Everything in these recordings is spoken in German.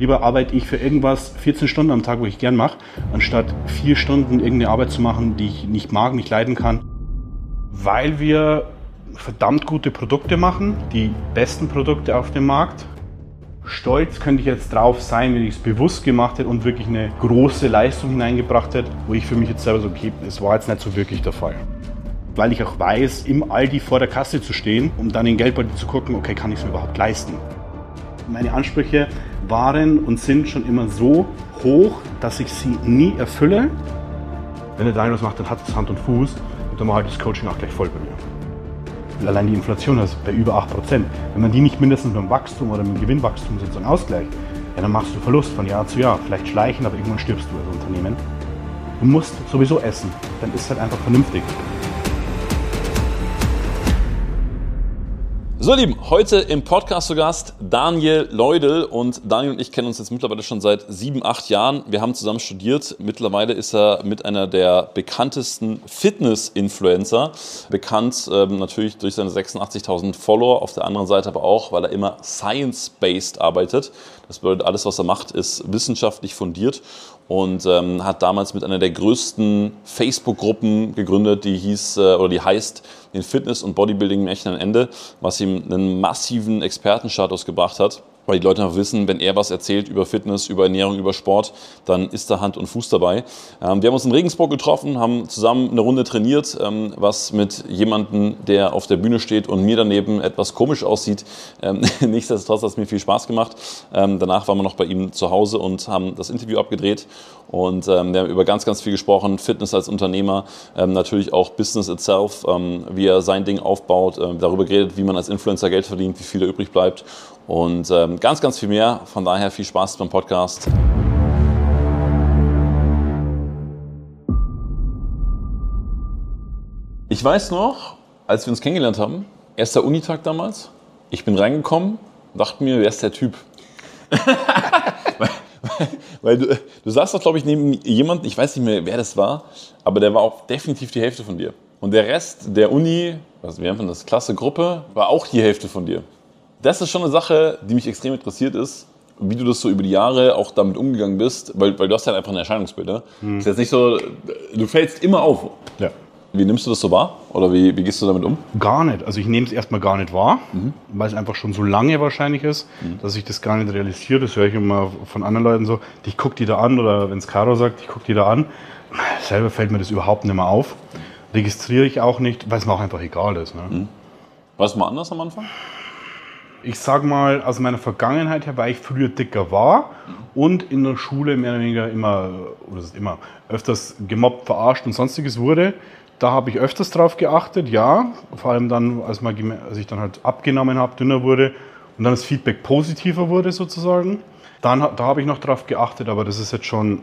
Lieber arbeite ich für irgendwas 14 Stunden am Tag, wo ich gern mache, anstatt vier Stunden irgendeine Arbeit zu machen, die ich nicht mag, nicht leiden kann. Weil wir verdammt gute Produkte machen, die besten Produkte auf dem Markt. Stolz könnte ich jetzt drauf sein, wenn ich es bewusst gemacht hätte und wirklich eine große Leistung hineingebracht hätte, wo ich für mich jetzt selber so, okay, es war jetzt nicht so wirklich der Fall. Weil ich auch weiß, im Aldi vor der Kasse zu stehen, um dann in Geldbeutel zu gucken, okay, kann ich es mir überhaupt leisten? Meine Ansprüche waren und sind schon immer so hoch, dass ich sie nie erfülle. Wenn der Daniel was macht, dann hat es Hand und Fuß und dann mache ich das Coaching auch gleich voll bei mir. Allein die Inflation ist bei über 8%. Wenn man die nicht mindestens mit dem Wachstum oder mit dem Gewinnwachstum sozusagen ausgleicht, ja, dann machst du Verlust von Jahr zu Jahr. Vielleicht schleichen, aber irgendwann stirbst du als Unternehmen. Du musst sowieso essen. Dann ist es halt einfach vernünftig. So, Lieben, heute im Podcast zu Gast Daniel Leudel. Und Daniel und ich kennen uns jetzt mittlerweile schon seit sieben, acht Jahren. Wir haben zusammen studiert. Mittlerweile ist er mit einer der bekanntesten Fitness-Influencer. Bekannt ähm, natürlich durch seine 86.000 Follower. Auf der anderen Seite aber auch, weil er immer science-based arbeitet. Das bedeutet, alles, was er macht, ist wissenschaftlich fundiert und ähm, hat damals mit einer der größten Facebook-Gruppen gegründet, die hieß äh, oder die heißt den Fitness- und Bodybuilding-Märchen ein Ende, was ihm einen massiven Expertenstatus gebracht hat weil die Leute einfach wissen, wenn er was erzählt über Fitness, über Ernährung, über Sport, dann ist da Hand und Fuß dabei. Ähm, wir haben uns in Regensburg getroffen, haben zusammen eine Runde trainiert, ähm, was mit jemandem, der auf der Bühne steht und mir daneben etwas komisch aussieht. Ähm, nichtsdestotrotz hat es mir viel Spaß gemacht. Ähm, danach waren wir noch bei ihm zu Hause und haben das Interview abgedreht und ähm, wir haben über ganz, ganz viel gesprochen. Fitness als Unternehmer, ähm, natürlich auch Business itself, wie er sein Ding aufbaut, darüber geredet, wie man als Influencer Geld verdient, wie viel da übrig bleibt und ähm, ganz, ganz viel mehr. Von daher viel Spaß beim Podcast. Ich weiß noch, als wir uns kennengelernt haben, erster Unitag damals, ich bin reingekommen, dachte mir, wer ist der Typ? weil, du, du saßt doch, glaube ich, neben jemandem, ich weiß nicht mehr, wer das war, aber der war auch definitiv die Hälfte von dir. Und der Rest der Uni, also wir haben das Klasse Gruppe, war auch die Hälfte von dir das ist schon eine Sache, die mich extrem interessiert ist, wie du das so über die Jahre auch damit umgegangen bist, weil, weil du hast ja einfach ein Erscheinungsbild. Ne? Hm. Ist jetzt nicht so, du fällst immer auf. Ja. Wie nimmst du das so wahr? Oder wie, wie gehst du damit um? Gar nicht. Also ich nehme es erstmal gar nicht wahr, mhm. weil es einfach schon so lange wahrscheinlich ist, mhm. dass ich das gar nicht realisiere. Das höre ich immer von anderen Leuten so, ich gucke die da an oder wenn es Caro sagt, ich gucke die da an. Selber fällt mir das überhaupt nicht mehr auf. Registriere ich auch nicht, weil es mir auch einfach egal ist. Ne? Mhm. War es mal anders am Anfang? Ich sag mal, aus meiner Vergangenheit her, weil ich früher dicker war und in der Schule mehr oder weniger immer, oder immer, öfters gemobbt, verarscht und sonstiges wurde. Da habe ich öfters drauf geachtet, ja. Vor allem dann, als, mal, als ich dann halt abgenommen habe, dünner wurde und dann das Feedback positiver wurde sozusagen. Dann, da habe ich noch drauf geachtet, aber das ist jetzt schon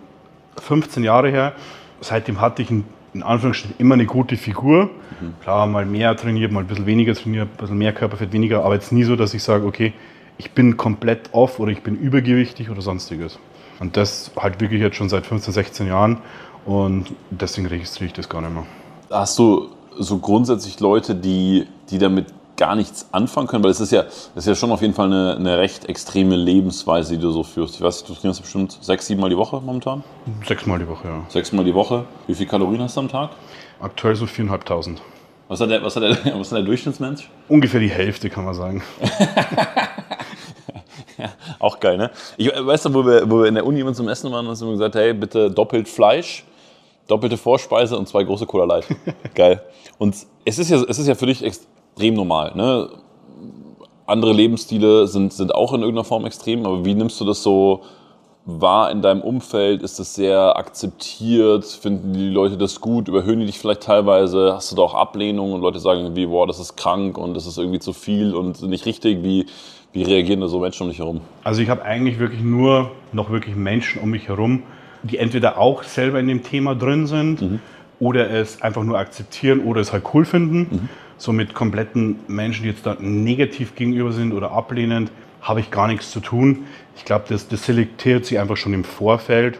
15 Jahre her. Seitdem hatte ich ein in Anführungsstrichen immer eine gute Figur. Mhm. Klar, mal mehr trainiert, mal ein bisschen weniger trainiert, ein bisschen mehr Körperfett, weniger, aber jetzt nie so, dass ich sage, okay, ich bin komplett off oder ich bin übergewichtig oder sonstiges. Und das halt wirklich jetzt schon seit 15, 16 Jahren und deswegen registriere ich das gar nicht mehr. Hast du so grundsätzlich Leute, die, die damit gar nichts anfangen können? Weil es ist ja, das ist ja schon auf jeden Fall eine, eine recht extreme Lebensweise, die du so führst. Ich weiß, du trainierst bestimmt sechs, sieben Mal die Woche momentan? Sechsmal die Woche, ja. Sechsmal die Woche. Wie viele Kalorien hast du am Tag? Aktuell so viereinhalbtausend. Was hat, der, was, hat der, was hat der Durchschnittsmensch? Ungefähr die Hälfte, kann man sagen. ja, auch geil, ne? Ich, weißt du, wo wir, wo wir in der Uni immer zum Essen waren, haben wir gesagt, hey, bitte doppelt Fleisch, doppelte Vorspeise und zwei große Cola Light. geil. Und es ist ja, es ist ja für dich extrem normal. Ne? Andere Lebensstile sind, sind auch in irgendeiner Form extrem, aber wie nimmst du das so wahr in deinem Umfeld? Ist das sehr akzeptiert? Finden die Leute das gut? Überhöhen die dich vielleicht teilweise? Hast du da auch Ablehnung und Leute sagen irgendwie, boah, das ist krank und das ist irgendwie zu viel und nicht richtig? Wie, wie reagieren da so Menschen um dich herum? Also ich habe eigentlich wirklich nur noch wirklich Menschen um mich herum, die entweder auch selber in dem Thema drin sind mhm. oder es einfach nur akzeptieren oder es halt cool finden. Mhm so mit kompletten Menschen, die jetzt da negativ gegenüber sind oder ablehnend, habe ich gar nichts zu tun. Ich glaube, das, das selektiert sich einfach schon im Vorfeld.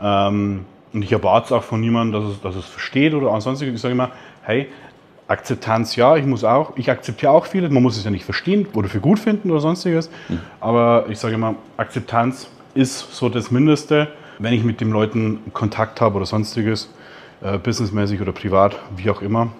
Ähm, und ich erwarte es auch von niemandem, dass es, dass es versteht oder ansonsten. Ich sage immer, hey, Akzeptanz ja, ich muss auch, ich akzeptiere auch vieles, man muss es ja nicht verstehen oder für gut finden oder sonstiges. Mhm. Aber ich sage immer, Akzeptanz ist so das Mindeste. Wenn ich mit den Leuten Kontakt habe oder sonstiges, äh, businessmäßig oder privat, wie auch immer.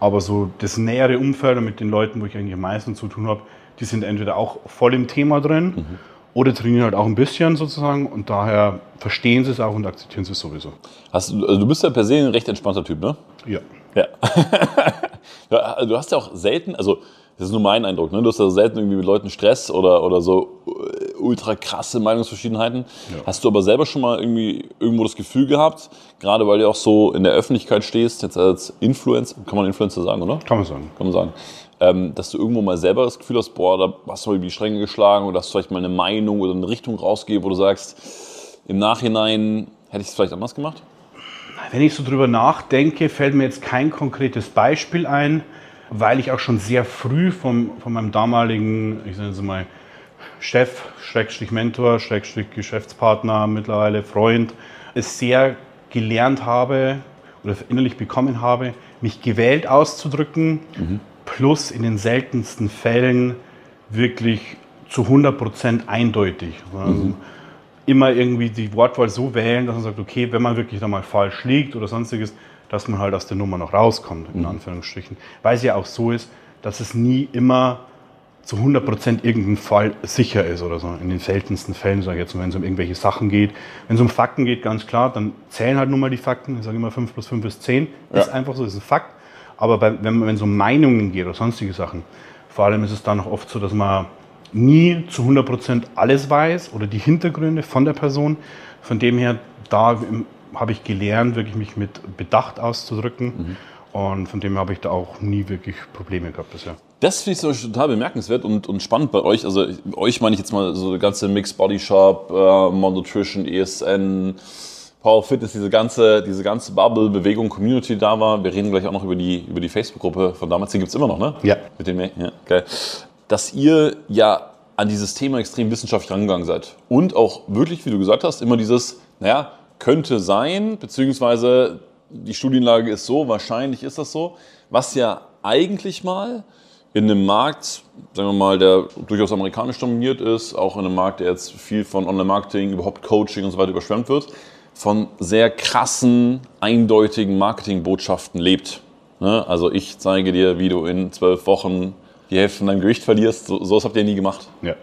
Aber so das nähere Umfeld mit den Leuten, wo ich eigentlich am meisten zu tun habe, die sind entweder auch voll im Thema drin mhm. oder trainieren halt auch ein bisschen sozusagen und daher verstehen sie es auch und akzeptieren sie es sowieso. Hast, also du bist ja per se ein recht entspannter Typ, ne? Ja. Ja. du hast ja auch selten, also das ist nur mein Eindruck, ne? Du hast ja selten irgendwie mit Leuten Stress oder, oder so äh, ultra krasse Meinungsverschiedenheiten. Ja. Hast du aber selber schon mal irgendwie irgendwo das Gefühl gehabt, gerade weil du auch so in der Öffentlichkeit stehst, jetzt als Influencer, kann man Influencer sagen, oder? Kann man sagen. Kann man sagen. Ähm, dass du irgendwo mal selber das Gefühl hast, boah, da hast du mal die Stränge geschlagen oder hast du vielleicht mal eine Meinung oder eine Richtung rausgegeben, wo du sagst, im Nachhinein hätte ich es vielleicht anders gemacht? Wenn ich so drüber nachdenke, fällt mir jetzt kein konkretes Beispiel ein weil ich auch schon sehr früh vom, von meinem damaligen, ich sage jetzt mal, Chef, Schrägstrich Mentor, Schrägstrich Geschäftspartner, mittlerweile Freund, es sehr gelernt habe oder innerlich bekommen habe, mich gewählt auszudrücken, mhm. plus in den seltensten Fällen wirklich zu 100% eindeutig. Also mhm. Immer irgendwie die Wortwahl so wählen, dass man sagt, okay, wenn man wirklich da mal falsch liegt oder sonstiges, dass man halt aus der Nummer noch rauskommt, in mhm. Anführungsstrichen. Weil es ja auch so ist, dass es nie immer zu 100% irgendein Fall sicher ist oder so. In den seltensten Fällen, sage ich jetzt, wenn es um irgendwelche Sachen geht. Wenn es um Fakten geht, ganz klar, dann zählen halt nur mal die Fakten. Ich sage immer 5 plus 5 ist 10. Ja. Ist einfach so, ist ein Fakt. Aber bei, wenn, es um Meinungen geht oder sonstige Sachen, vor allem ist es dann noch oft so, dass man nie zu 100% alles weiß oder die Hintergründe von der Person. Von dem her, da habe ich gelernt, wirklich mich mit Bedacht auszudrücken. Mhm. Und von dem habe ich da auch nie wirklich Probleme gehabt bisher. Das finde ich total bemerkenswert und, und spannend bei euch. Also euch meine ich jetzt mal so der ganze Mix Body Shop, äh, Mon Nutrition, ESN, Power Fitness, diese ganze, diese ganze Bubble, Bewegung, Community da war. Wir reden gleich auch noch über die, über die Facebook-Gruppe von damals. Die gibt es immer noch, ne? Ja. Mit dem, ja, geil. Dass ihr ja an dieses Thema extrem wissenschaftlich rangegangen seid. Und auch wirklich, wie du gesagt hast, immer dieses, naja, könnte sein, beziehungsweise die Studienlage ist so, wahrscheinlich ist das so, was ja eigentlich mal in einem Markt, sagen wir mal, der durchaus amerikanisch dominiert ist, auch in einem Markt, der jetzt viel von Online-Marketing, überhaupt Coaching und so weiter überschwemmt wird, von sehr krassen, eindeutigen Marketingbotschaften lebt. Ne? Also ich zeige dir, wie du in zwölf Wochen die Hälfte von deinem Gewicht verlierst. So, sowas habt ihr nie gemacht. Ja.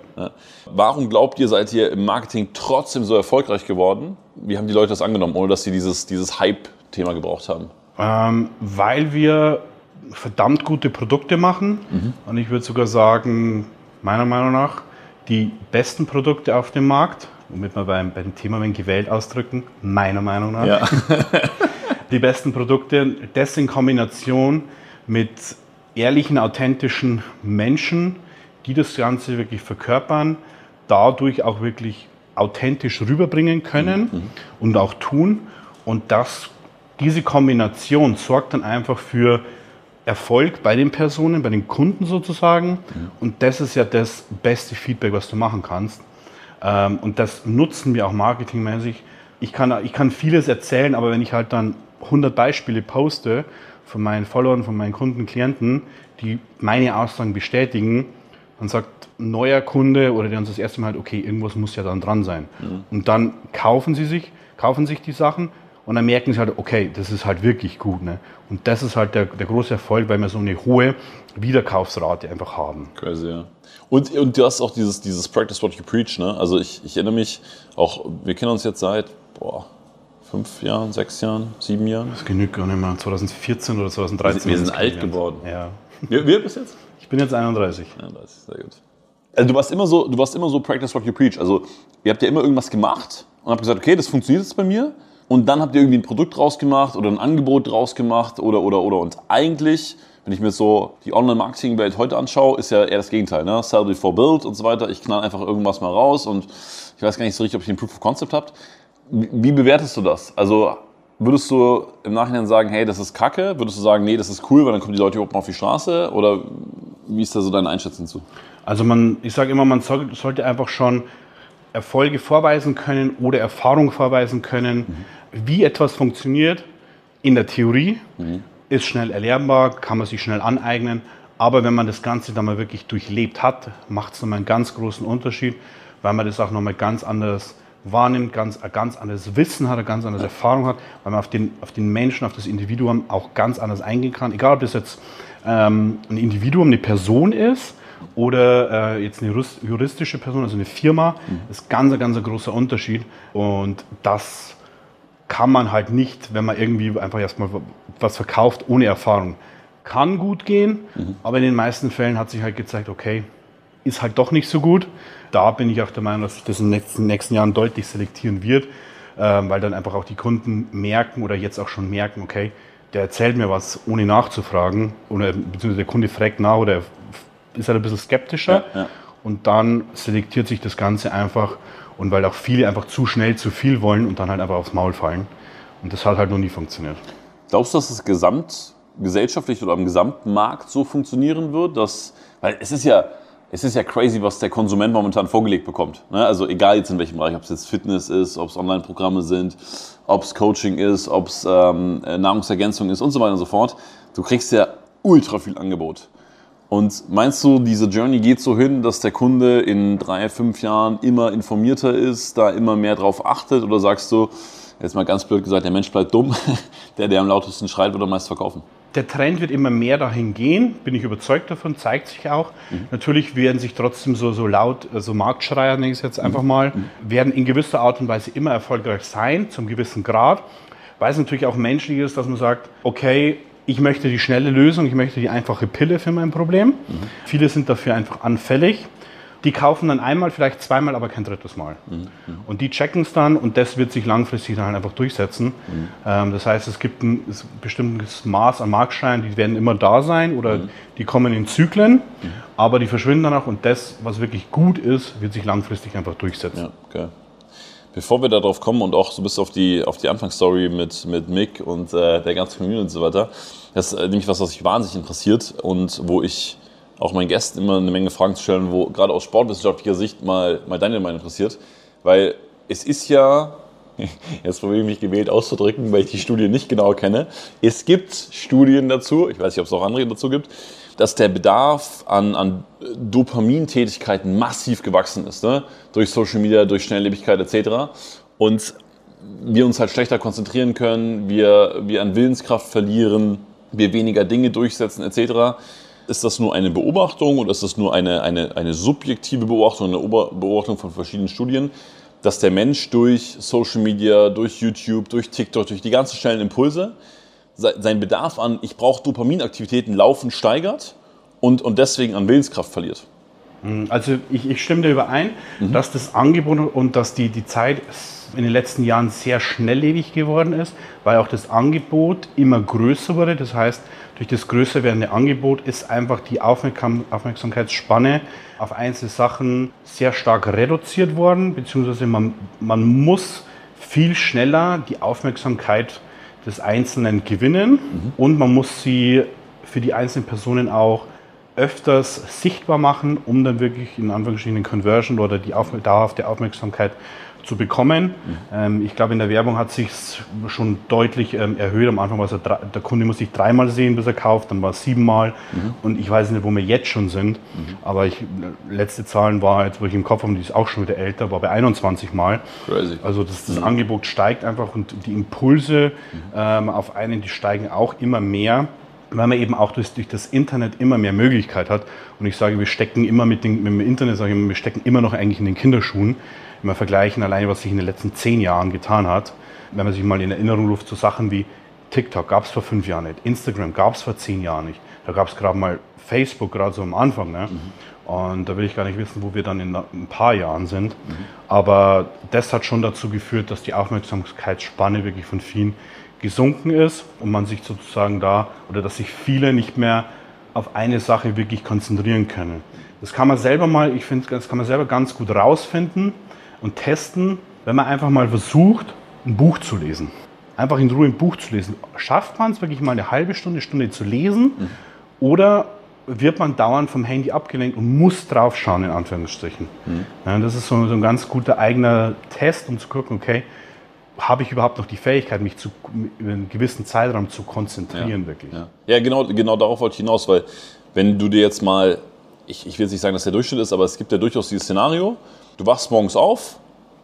Warum glaubt ihr, seid ihr im Marketing trotzdem so erfolgreich geworden? Wie haben die Leute das angenommen, ohne dass sie dieses, dieses Hype-Thema gebraucht haben? Ähm, weil wir verdammt gute Produkte machen. Mhm. Und ich würde sogar sagen, meiner Meinung nach, die besten Produkte auf dem Markt, womit wir beim, beim Thema wenn gewählt ausdrücken, meiner Meinung nach. Ja. die besten Produkte, das in Kombination mit ehrlichen, authentischen Menschen, die das Ganze wirklich verkörpern, dadurch auch wirklich authentisch rüberbringen können mhm. und auch tun. Und das, diese Kombination sorgt dann einfach für Erfolg bei den Personen, bei den Kunden sozusagen. Mhm. Und das ist ja das beste Feedback, was du machen kannst. Ähm, und das nutzen wir auch marketingmäßig. Ich kann, ich kann vieles erzählen, aber wenn ich halt dann 100 Beispiele poste von meinen Followern, von meinen Kunden, Klienten, die meine Aussagen bestätigen, dann sagt ein neuer Kunde oder der uns das erste Mal halt, okay, irgendwas muss ja dann dran sein. Mhm. Und dann kaufen sie sich, kaufen sich die Sachen und dann merken sie halt, okay, das ist halt wirklich gut. Ne? Und das ist halt der, der große Erfolg, weil wir so eine hohe Wiederkaufsrate einfach haben. Crazy, ja. Und, und du hast auch dieses, dieses Practice What You Preach, ne? Also ich, ich erinnere mich auch, wir kennen uns jetzt seit, boah, fünf Jahren, sechs Jahren, sieben Jahren? Das genügt gar nicht mehr. 2014 oder 2013. Wir sind alt geworden. Ja. Wie, wie bist du jetzt? Ich bin jetzt 31. 31, sehr gut. Also du warst immer so, du warst immer so Practice what you preach. Also ihr habt ja immer irgendwas gemacht und habt gesagt, okay, das funktioniert jetzt bei mir. Und dann habt ihr irgendwie ein Produkt draus gemacht oder ein Angebot draus gemacht oder oder oder. Und eigentlich, wenn ich mir so die Online-Marketing-Welt heute anschaue, ist ja eher das Gegenteil. Ne? Sell before build und so weiter. Ich knall einfach irgendwas mal raus und ich weiß gar nicht so richtig, ob ich den Proof of Concept habt. Wie bewertest du das? Also würdest du im Nachhinein sagen, hey, das ist kacke? Würdest du sagen, nee, das ist cool, weil dann kommen die Leute überhaupt mal auf die Straße? Oder wie ist da so deine Einschätzung zu? Also man, ich sage immer, man soll, sollte einfach schon Erfolge vorweisen können oder Erfahrung vorweisen können, mhm. wie etwas funktioniert in der Theorie. Mhm. Ist schnell erlernbar, kann man sich schnell aneignen. Aber wenn man das Ganze dann mal wirklich durchlebt hat, macht es nochmal einen ganz großen Unterschied, weil man das auch nochmal ganz anders wahrnimmt, ganz, ein ganz anderes Wissen hat, eine ganz andere Erfahrung hat, weil man auf den, auf den Menschen, auf das Individuum auch ganz anders eingehen kann. Egal, ob das jetzt ähm, ein Individuum, eine Person ist oder äh, jetzt eine juristische Person, also eine Firma, mhm. ist ganz, ganz ein großer Unterschied. Und das kann man halt nicht, wenn man irgendwie einfach erstmal was verkauft ohne Erfahrung. Kann gut gehen, mhm. aber in den meisten Fällen hat sich halt gezeigt, okay, ist halt doch nicht so gut. Da bin ich auch der Meinung, dass sich das in den nächsten, nächsten Jahren deutlich selektieren wird, äh, weil dann einfach auch die Kunden merken oder jetzt auch schon merken, okay, der erzählt mir was, ohne nachzufragen, oder beziehungsweise der Kunde fragt nach oder ist halt ein bisschen skeptischer. Ja, ja. Und dann selektiert sich das Ganze einfach und weil auch viele einfach zu schnell zu viel wollen und dann halt einfach aufs Maul fallen. Und das hat halt noch nie funktioniert. Glaubst du, dass es gesamtgesellschaftlich oder am gesamten Markt so funktionieren wird? Dass, weil es ist ja, es ist ja crazy, was der Konsument momentan vorgelegt bekommt. Ne? Also egal jetzt in welchem Bereich, ob es jetzt Fitness ist, ob es Online-Programme sind, ob es Coaching ist, ob es ähm, Nahrungsergänzung ist und so weiter und so fort. Du kriegst ja ultra viel Angebot. Und meinst du, diese Journey geht so hin, dass der Kunde in drei, fünf Jahren immer informierter ist, da immer mehr drauf achtet? Oder sagst du, jetzt mal ganz blöd gesagt, der Mensch bleibt dumm, der, der am lautesten schreit, wird am meisten verkaufen? Der Trend wird immer mehr dahin gehen, bin ich überzeugt davon, zeigt sich auch. Mhm. Natürlich werden sich trotzdem so, so laut, so Marktschreier, nenne ich es jetzt einfach mhm. mal, mhm. werden in gewisser Art und Weise immer erfolgreich sein, zum gewissen Grad weil es natürlich auch menschlich ist, dass man sagt, okay, ich möchte die schnelle Lösung, ich möchte die einfache Pille für mein Problem. Mhm. Viele sind dafür einfach anfällig. Die kaufen dann einmal, vielleicht zweimal, aber kein drittes Mal. Mhm. Und die checken es dann und das wird sich langfristig dann einfach durchsetzen. Mhm. Ähm, das heißt, es gibt ein bestimmtes Maß an Marktscheinen, die werden immer da sein oder mhm. die kommen in Zyklen, mhm. aber die verschwinden dann auch und das, was wirklich gut ist, wird sich langfristig einfach durchsetzen. Ja, okay. Bevor wir darauf kommen und auch so bis auf die, auf die Anfangsstory mit, mit Mick und äh, der ganzen Community und so weiter, das ist nämlich was, was mich wahnsinnig interessiert und wo ich auch meinen Gästen immer eine Menge Fragen zu stellen, wo gerade aus sportwissenschaftlicher Sicht mal, mal deine Meinung interessiert. Weil es ist ja, jetzt probiere ich mich gewählt auszudrücken, weil ich die Studie nicht genau kenne. Es gibt Studien dazu, ich weiß nicht, ob es auch andere dazu gibt, dass der Bedarf an, an Dopamintätigkeiten massiv gewachsen ist, ne? durch Social Media, durch Schnelllebigkeit etc. Und wir uns halt schlechter konzentrieren können, wir, wir an Willenskraft verlieren, wir weniger Dinge durchsetzen etc. Ist das nur eine Beobachtung oder ist das nur eine, eine, eine subjektive Beobachtung, eine Beobachtung von verschiedenen Studien, dass der Mensch durch Social Media, durch YouTube, durch TikTok, durch die ganzen schnellen Impulse sein Bedarf an, ich brauche Dopaminaktivitäten laufen steigert und, und deswegen an Willenskraft verliert. Hm, also ich, ich stimme dir überein, mhm. dass das Angebot und dass die, die Zeit in den letzten Jahren sehr schnelllebig geworden ist, weil auch das Angebot immer größer wurde. Das heißt, durch das größer werdende Angebot ist einfach die Aufmerksam Aufmerksamkeitsspanne auf einzelne Sachen sehr stark reduziert worden, beziehungsweise man, man muss viel schneller die Aufmerksamkeit des Einzelnen gewinnen mhm. und man muss sie für die einzelnen Personen auch öfters sichtbar machen, um dann wirklich in Anführungsstrichen den Conversion oder die auf, dauerhafte Aufmerksamkeit zu bekommen. Ähm, ich glaube, in der Werbung hat sich schon deutlich ähm, erhöht. Am Anfang war es der Kunde muss sich dreimal sehen, bis er kauft, dann war es siebenmal. Mhm. Und ich weiß nicht, wo wir jetzt schon sind. Mhm. Aber ich, letzte Zahlen war jetzt, wo ich im Kopf habe, die ist auch schon wieder älter, war bei 21 Mal. Crazy. Also das, das mhm. Angebot steigt einfach und die Impulse mhm. ähm, auf einen, die steigen auch immer mehr weil man eben auch durch, durch, das Internet immer mehr Möglichkeit hat. Und ich sage, wir stecken immer mit, den, mit dem Internet, sage ich wir stecken immer noch eigentlich in den Kinderschuhen wenn wir vergleichen, allein was sich in den letzten zehn Jahren getan hat, wenn man sich mal in Erinnerung ruft zu Sachen wie TikTok gab es vor fünf Jahren nicht, Instagram gab es vor zehn Jahren nicht, da gab es gerade mal Facebook, gerade so am Anfang. Ne? Mhm. Und da will ich gar nicht wissen, wo wir dann in ein paar Jahren sind. Mhm. Aber das hat schon dazu geführt, dass die Aufmerksamkeitsspanne wirklich von vielen gesunken ist und man sich sozusagen da, oder dass sich viele nicht mehr auf eine Sache wirklich konzentrieren können. Das kann man selber mal, ich finde, das kann man selber ganz gut rausfinden und testen, wenn man einfach mal versucht, ein Buch zu lesen. Einfach in Ruhe ein Buch zu lesen. Schafft man es wirklich mal eine halbe Stunde, Stunde zu lesen mhm. oder wird man dauernd vom Handy abgelenkt und muss drauf schauen, in Anführungsstrichen. Mhm. Ja, das ist so, so, ein ganz guter eigener Test, um zu gucken, okay, habe ich überhaupt noch die Fähigkeit, mich zu, über einen gewissen Zeitraum zu konzentrieren, ja. wirklich. Ja, ja genau, genau darauf wollte ich hinaus, weil wenn du dir jetzt mal, ich, ich will jetzt nicht sagen, dass der Durchschnitt ist, aber es gibt ja durchaus dieses Szenario, du wachst morgens auf,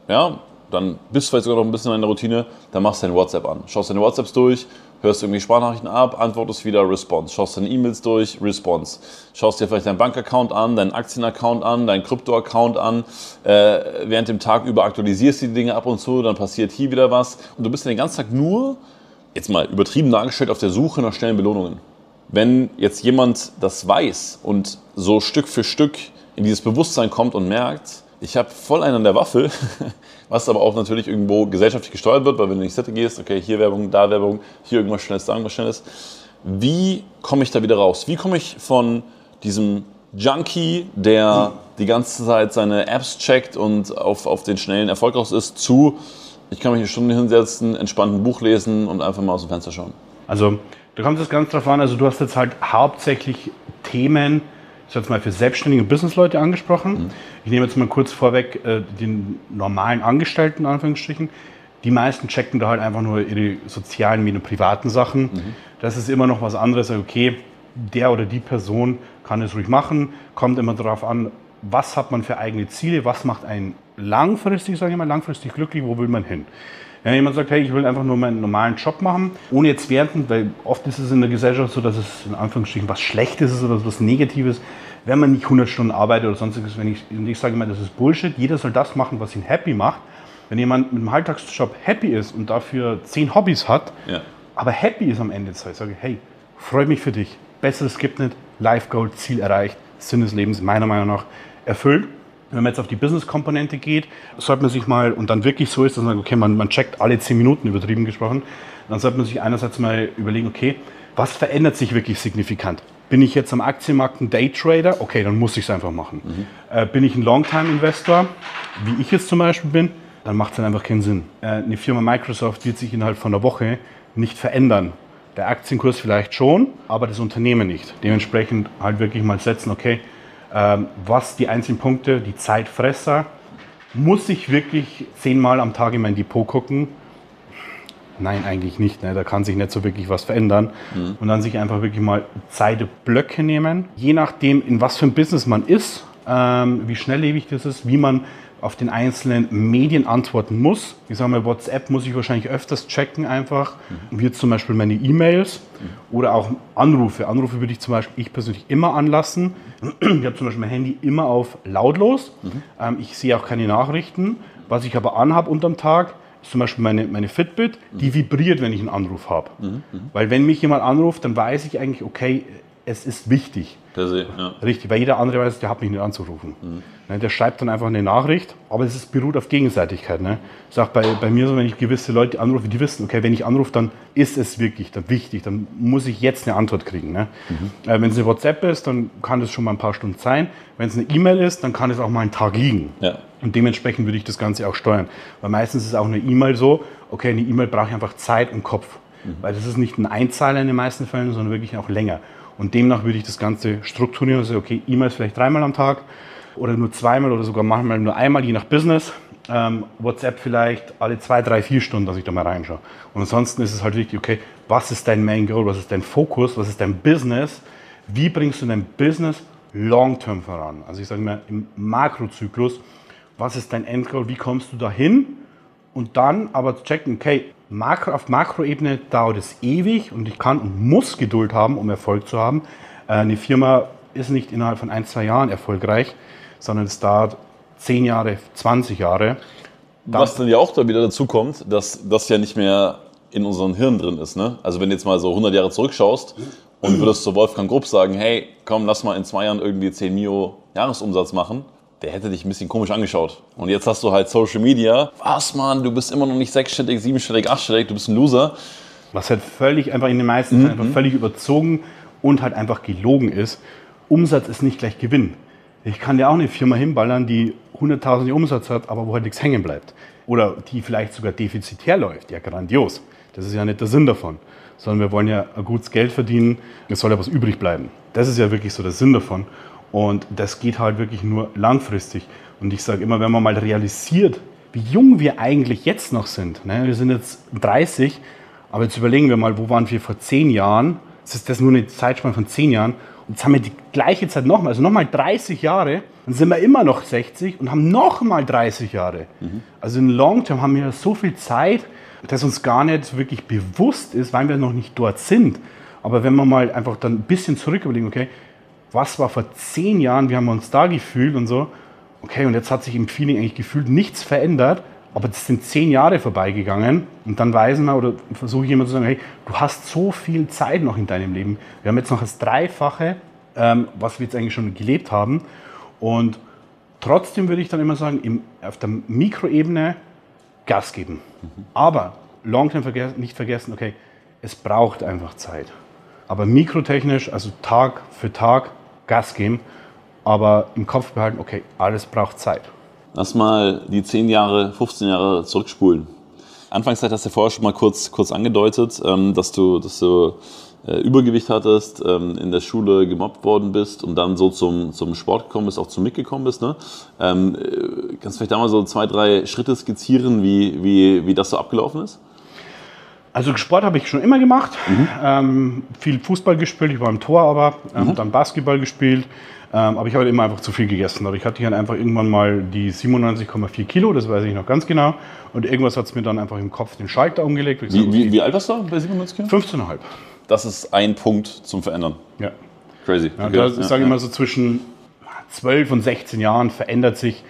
ja, dann bist du vielleicht sogar noch ein bisschen in der Routine, dann machst du deine WhatsApp an. Schaust deine WhatsApps durch, hörst irgendwie Sprachnachrichten ab, antwortest wieder, Response. Schaust deine E-Mails durch, Response. Schaust dir vielleicht deinen Bankaccount an, deinen Aktienaccount an, deinen Kryptoaccount an. Äh, während dem Tag über aktualisierst du die Dinge ab und zu, dann passiert hier wieder was. Und du bist den ganzen Tag nur, jetzt mal übertrieben dargestellt, auf der Suche nach schnellen Belohnungen. Wenn jetzt jemand das weiß und so Stück für Stück in dieses Bewusstsein kommt und merkt, ich habe voll einen an der Waffel, was aber auch natürlich irgendwo gesellschaftlich gesteuert wird, weil wenn du in die Sette gehst, okay, hier Werbung, da Werbung, hier irgendwas Schnelles, da irgendwas Schnelles. Wie komme ich da wieder raus? Wie komme ich von diesem Junkie, der die ganze Zeit seine Apps checkt und auf, auf den schnellen Erfolg raus ist, zu, ich kann mich eine Stunde hinsetzen, entspannt ein Buch lesen und einfach mal aus dem Fenster schauen? Also, da kommt es ganz drauf an, also du hast jetzt halt hauptsächlich Themen, ich habe jetzt mal für selbstständige Businessleute angesprochen. Mhm. Ich nehme jetzt mal kurz vorweg äh, den normalen Angestellten, in Anführungsstrichen. Die meisten checken da halt einfach nur ihre sozialen, Medien, privaten Sachen. Mhm. Das ist immer noch was anderes. Okay, der oder die Person kann es ruhig machen. Kommt immer darauf an, was hat man für eigene Ziele, was macht einen langfristig, sage ich mal, langfristig glücklich, wo will man hin. Wenn jemand sagt, hey, ich will einfach nur meinen normalen Job machen, ohne jetzt werten, weil oft ist es in der Gesellschaft so, dass es in Anführungsstrichen was Schlechtes ist oder was Negatives, wenn man nicht 100 Stunden arbeitet oder sonstiges. Wenn ich, ich sage immer, das ist Bullshit. Jeder soll das machen, was ihn happy macht. Wenn jemand mit dem Alltagsjob happy ist und dafür zehn Hobbys hat, ja. aber happy ist am Ende sage ich, hey, freue mich für dich. Besseres gibt nicht. Life Goal, Ziel erreicht, Sinn des Lebens meiner Meinung nach erfüllt. Wenn man jetzt auf die Business-Komponente geht, sollte man sich mal, und dann wirklich so ist, dass man sagt, okay, man, man checkt alle zehn Minuten, übertrieben gesprochen, dann sollte man sich einerseits mal überlegen, okay, was verändert sich wirklich signifikant? Bin ich jetzt am Aktienmarkt ein Daytrader? Okay, dann muss ich es einfach machen. Mhm. Äh, bin ich ein Longtime-Investor, wie ich jetzt zum Beispiel bin? Dann macht es dann einfach keinen Sinn. Äh, eine Firma Microsoft wird sich innerhalb von einer Woche nicht verändern. Der Aktienkurs vielleicht schon, aber das Unternehmen nicht. Dementsprechend halt wirklich mal setzen, okay, ähm, was die einzelnen Punkte, die Zeitfresser, muss ich wirklich zehnmal am Tag in mein Depot gucken? Nein, eigentlich nicht. Ne? Da kann sich nicht so wirklich was verändern. Mhm. Und dann sich einfach wirklich mal Zeitblöcke nehmen. Je nachdem, in was für ein Business man ist, ähm, wie schnelllebig das ist, wie man auf den einzelnen Medien antworten muss. Ich sage mal, WhatsApp muss ich wahrscheinlich öfters checken einfach, mhm. wie zum Beispiel meine E-Mails mhm. oder auch Anrufe. Anrufe würde ich zum Beispiel ich persönlich immer anlassen. Ich habe zum Beispiel mein Handy immer auf lautlos. Mhm. Ähm, ich sehe auch keine Nachrichten. Was ich aber anhabe unterm Tag, zum Beispiel meine, meine Fitbit, die vibriert, wenn ich einen Anruf habe. Mhm. Weil wenn mich jemand anruft, dann weiß ich eigentlich, okay, es ist wichtig. Se, ja. Richtig, weil jeder andere weiß, der hat mich nicht anzurufen. Mhm. Ne, der schreibt dann einfach eine Nachricht, aber es ist, beruht auf Gegenseitigkeit. Ne? Ich sage bei, bei mir so, wenn ich gewisse Leute anrufe, die wissen, okay, wenn ich anrufe, dann ist es wirklich dann wichtig, dann muss ich jetzt eine Antwort kriegen. Ne? Mhm. Äh, wenn es eine WhatsApp ist, dann kann das schon mal ein paar Stunden sein. Wenn es eine E-Mail ist, dann kann es auch mal einen Tag liegen. Ja. Und dementsprechend würde ich das Ganze auch steuern. Weil meistens ist auch eine E-Mail so, okay, eine E-Mail brauche ich einfach Zeit und Kopf. Mhm. Weil das ist nicht ein Einzahler in den meisten Fällen, sondern wirklich auch länger. Und demnach würde ich das Ganze strukturieren sagen, okay, E-Mails vielleicht dreimal am Tag oder nur zweimal oder sogar manchmal nur einmal, je nach Business. Ähm, WhatsApp vielleicht alle zwei, drei, vier Stunden, dass ich da mal reinschaue. Und ansonsten ist es halt wichtig, okay, was ist dein Main Goal, was ist dein Fokus, was ist dein Business, wie bringst du dein Business long-term voran? Also ich sage mal im Makrozyklus, was ist dein Endgoal, wie kommst du dahin? Und dann aber checken, okay, Makro, auf Makroebene dauert es ewig und ich kann und muss Geduld haben, um Erfolg zu haben. Äh, eine Firma ist nicht innerhalb von ein, zwei Jahren erfolgreich, sondern es dauert 10 Jahre, 20 Jahre. Dann Was dann ja auch da wieder dazu kommt, dass das ja nicht mehr in unserem Hirn drin ist. Ne? Also wenn du jetzt mal so 100 Jahre zurückschaust und würdest zu Wolfgang Grupp sagen, hey, komm, lass mal in zwei Jahren irgendwie 10 Mio Jahresumsatz machen, der hätte dich ein bisschen komisch angeschaut. Und jetzt hast du halt Social Media. Was, Mann, du bist immer noch nicht sechsstellig, siebenstellig, achtstellig, du bist ein Loser. Was halt völlig einfach in den meisten mhm. einfach völlig überzogen und halt einfach gelogen ist. Umsatz ist nicht gleich Gewinn. Ich kann dir auch eine Firma hinballern, die 100.000 Umsatz hat, aber wo halt nichts hängen bleibt. Oder die vielleicht sogar defizitär läuft. Ja, grandios. Das ist ja nicht der Sinn davon. Sondern wir wollen ja ein gutes Geld verdienen. Es soll ja was übrig bleiben. Das ist ja wirklich so der Sinn davon. Und das geht halt wirklich nur langfristig. Und ich sage immer, wenn man mal realisiert, wie jung wir eigentlich jetzt noch sind. Ne? Wir sind jetzt 30, aber jetzt überlegen wir mal, wo waren wir vor zehn Jahren? Das ist das nur eine Zeitspanne von zehn Jahren. Und jetzt haben wir die gleiche Zeit nochmal, also nochmal 30 Jahre, dann sind wir immer noch 60 und haben nochmal 30 Jahre. Mhm. Also in Long Term haben wir so viel Zeit, dass uns gar nicht wirklich bewusst ist, weil wir noch nicht dort sind. Aber wenn wir mal einfach dann ein bisschen zurück überlegen, okay, was war vor zehn Jahren, wie haben wir uns da gefühlt und so, okay, und jetzt hat sich im Feeling eigentlich gefühlt nichts verändert, aber das sind zehn Jahre vorbeigegangen und dann weisen wir oder versuche ich immer zu sagen, hey, du hast so viel Zeit noch in deinem Leben. Wir haben jetzt noch das Dreifache, ähm, was wir jetzt eigentlich schon gelebt haben. Und trotzdem würde ich dann immer sagen, im, auf der Mikroebene Gas geben. Mhm. Aber long-term verges nicht vergessen, okay, es braucht einfach Zeit. Aber mikrotechnisch, also Tag für Tag Gas geben, aber im Kopf behalten, okay, alles braucht Zeit. Lass mal die 10 Jahre, 15 Jahre zurückspulen. Anfangszeit hast du vorher schon mal kurz, kurz angedeutet, ähm, dass du, dass du äh, Übergewicht hattest, ähm, in der Schule gemobbt worden bist und dann so zum, zum Sport gekommen bist, auch zum Mick gekommen bist. Ne? Ähm, äh, kannst du vielleicht da mal so zwei, drei Schritte skizzieren, wie, wie, wie das so abgelaufen ist? Also Sport habe ich schon immer gemacht. Mhm. Ähm, viel Fußball gespielt, ich war im Tor aber, ähm, mhm. dann Basketball gespielt. Ähm, aber ich habe halt immer einfach zu viel gegessen. Dadurch hatte ich dann einfach irgendwann mal die 97,4 Kilo, das weiß ich noch ganz genau. Und irgendwas hat es mir dann einfach im Kopf den Schalter umgelegt. Wie, sag, wie, wie, alt warst du bei 97 Kilo? 15,5. Das ist ein Punkt zum Verändern. Ja. Crazy. Ja, okay. das, ich sage ja, immer so zwischen 12 und 16 Jahren verändert sich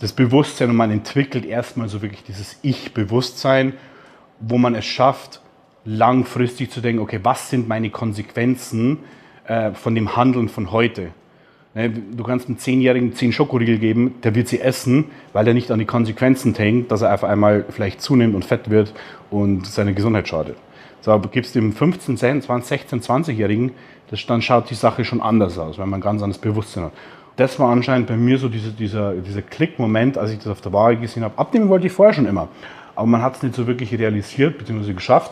das Bewusstsein und man entwickelt erstmal so wirklich dieses Ich-Bewusstsein, wo man es schafft, langfristig zu denken, okay, was sind meine Konsequenzen äh, von dem Handeln von heute? Ne, du kannst einem Zehnjährigen zehn Schokoriegel geben, der wird sie essen, weil er nicht an die Konsequenzen denkt, dass er auf einmal vielleicht zunimmt und fett wird und seine Gesundheit schadet. So, aber gibst dem 15, 10, 20, 16, 20-Jährigen, dann schaut die Sache schon anders aus, weil man ein ganz anderes Bewusstsein hat. Das war anscheinend bei mir so diese, dieser, dieser Klick-Moment, als ich das auf der Waage gesehen habe. Abnehmen wollte ich vorher schon immer, aber man hat es nicht so wirklich realisiert bzw. geschafft.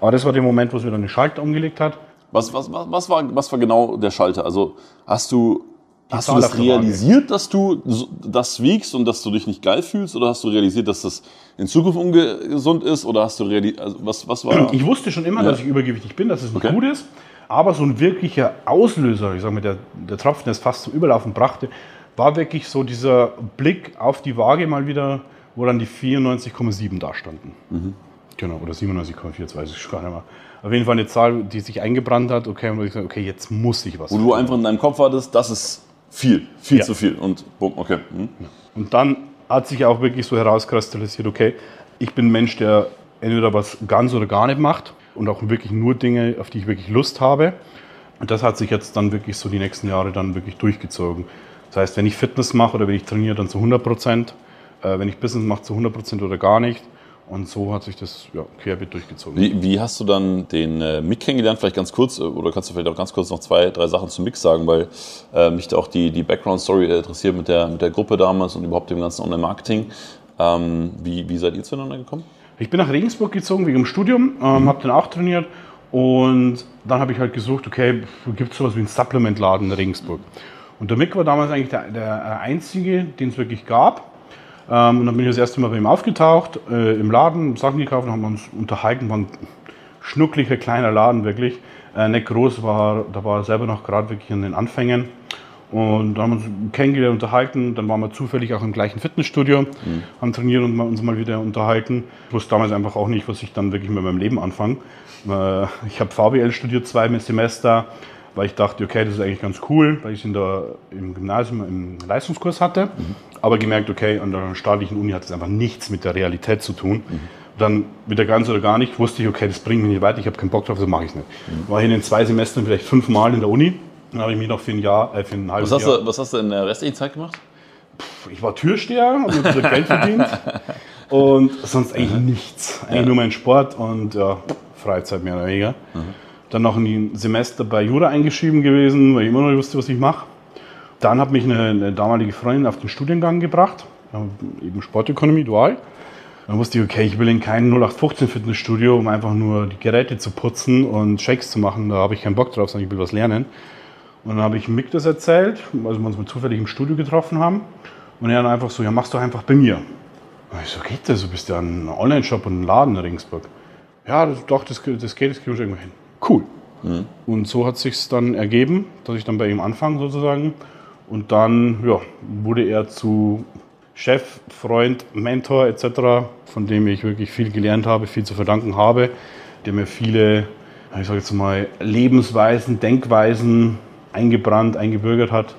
Aber das war der Moment, wo es mir dann den Schalter umgelegt hat. Was, was, was, war, was war genau der Schalter? Also hast du Hast du das realisiert, dass du das wiegst und dass du dich nicht geil fühlst? Oder hast du realisiert, dass das in Zukunft ungesund ist? Oder hast du realisiert, also was, was war? Ich wusste schon immer, ja. dass ich übergewichtig bin, dass es nicht okay. gut ist. Aber so ein wirklicher Auslöser, ich sage mal, der, der Tropfen, der es fast zum Überlaufen brachte, war wirklich so dieser Blick auf die Waage mal wieder, wo dann die 94,7 da standen. Mhm. Genau, oder 97,4, jetzt weiß ich schon gar nicht mehr. Auf jeden Fall eine Zahl, die sich eingebrannt hat, okay, und ich gesagt, okay, jetzt muss ich was. Wo du einfach in deinem Kopf hattest, das ist viel, viel ja. zu viel. Und okay. Hm. Und dann hat sich auch wirklich so herauskristallisiert, okay, ich bin ein Mensch, der entweder was ganz oder gar nicht macht und auch wirklich nur Dinge, auf die ich wirklich Lust habe. Und das hat sich jetzt dann wirklich so die nächsten Jahre dann wirklich durchgezogen. Das heißt, wenn ich Fitness mache oder wenn ich trainiere, dann zu 100 Prozent. Äh, wenn ich Business mache, zu 100 Prozent oder gar nicht. Und so hat sich das ja, querbeet durchgezogen. Wie, wie, hast du dann den äh, Mick kennengelernt? Vielleicht ganz kurz, äh, oder kannst du vielleicht auch ganz kurz noch zwei, drei Sachen zum Mick sagen, weil äh, mich da auch die, die Background-Story interessiert mit der, mit der Gruppe damals und überhaupt dem ganzen Online-Marketing. Ähm, wie, wie seid ihr zueinander gekommen? Ich bin nach Regensburg gezogen wegen dem Studium, ähm, mhm. habe dann auch trainiert und dann habe ich halt gesucht, okay, gibt es sowas wie einen Supplement-Laden in Regensburg. Und der Mick war damals eigentlich der, der einzige, den es wirklich gab. Ähm, und dann bin ich das erste Mal bei ihm aufgetaucht, äh, im Laden, Sachen gekauft und haben uns unterhalten. War ein schnucklicher kleiner Laden wirklich. Äh, nicht groß, war, da war er selber noch gerade wirklich in den Anfängen. Und dann haben wir uns kennengelernt, unterhalten. Dann waren wir zufällig auch im gleichen Fitnessstudio, mhm. haben trainiert und uns mal wieder unterhalten. Ich wusste damals einfach auch nicht, was ich dann wirklich mit meinem Leben anfange. Äh, ich habe VWL studiert, zwei Semester, weil ich dachte, okay, das ist eigentlich ganz cool, weil ich es in der, im Gymnasium im Leistungskurs hatte. Mhm. Aber gemerkt, okay, an der staatlichen Uni hat es einfach nichts mit der Realität zu tun. Mhm. Dann wieder ganz oder gar nicht, wusste ich, okay, das bringt mich nicht weiter, ich habe keinen Bock drauf, das mache ich nicht. Mhm. War in den zwei Semestern vielleicht fünfmal in der Uni. Dann habe ich mich noch für ein Jahr, äh, für ein halbes was Jahr. Du, was hast du in der restlichen Zeit gemacht? ich war Türsteher, habe mir ein Geld verdient. Und sonst eigentlich nichts. Eigentlich ja. nur mein Sport und ja, Freizeit mehr oder weniger. Mhm. Dann noch ein Semester bei Jura eingeschrieben gewesen, weil ich immer noch nicht wusste, was ich mache. Dann hat mich eine, eine, damalige Freundin auf den Studiengang gebracht, eben Sportökonomie, dual. Dann wusste ich, okay, ich will in kein 0815 Fitnessstudio, um einfach nur die Geräte zu putzen und Shakes zu machen. Da habe ich keinen Bock drauf, sondern ich will was lernen. Und dann habe ich Mick das erzählt, also wir uns mal zufällig im Studio getroffen haben. Und er dann einfach so, ja, machst du einfach bei mir. Und ich so, geht das? Du bist ja ein Online-Shop und ein Laden in Regensburg. Ja, doch, das, das geht, das kriegen wir irgendwo hin. Cool. Mhm. Und so hat sich dann ergeben, dass ich dann bei ihm anfange sozusagen. Und dann ja, wurde er zu Chef, Freund, Mentor etc., von dem ich wirklich viel gelernt habe, viel zu verdanken habe, der mir viele, ich sage jetzt mal, Lebensweisen, Denkweisen eingebrannt, eingebürgert hat,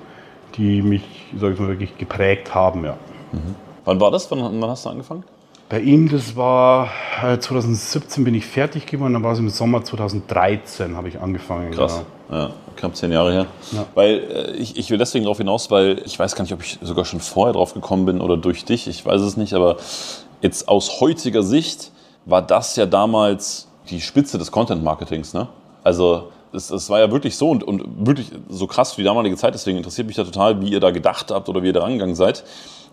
die mich, ich sage jetzt mal, wirklich geprägt haben. Ja. Mhm. Wann war das? Wann, wann hast du angefangen? Bei ihm, das war 2017 äh, bin ich fertig geworden, dann war es im Sommer 2013 habe ich angefangen. Krass, genau. ja, knapp zehn Jahre her. Ja. Weil äh, ich, ich will deswegen darauf hinaus, weil ich weiß gar nicht, ob ich sogar schon vorher drauf gekommen bin oder durch dich, ich weiß es nicht, aber jetzt aus heutiger Sicht war das ja damals die Spitze des Content-Marketings. Ne? Also es, es, war ja wirklich so und, und wirklich so krass für die damalige Zeit, deswegen interessiert mich da total, wie ihr da gedacht habt oder wie ihr da rangegangen seid.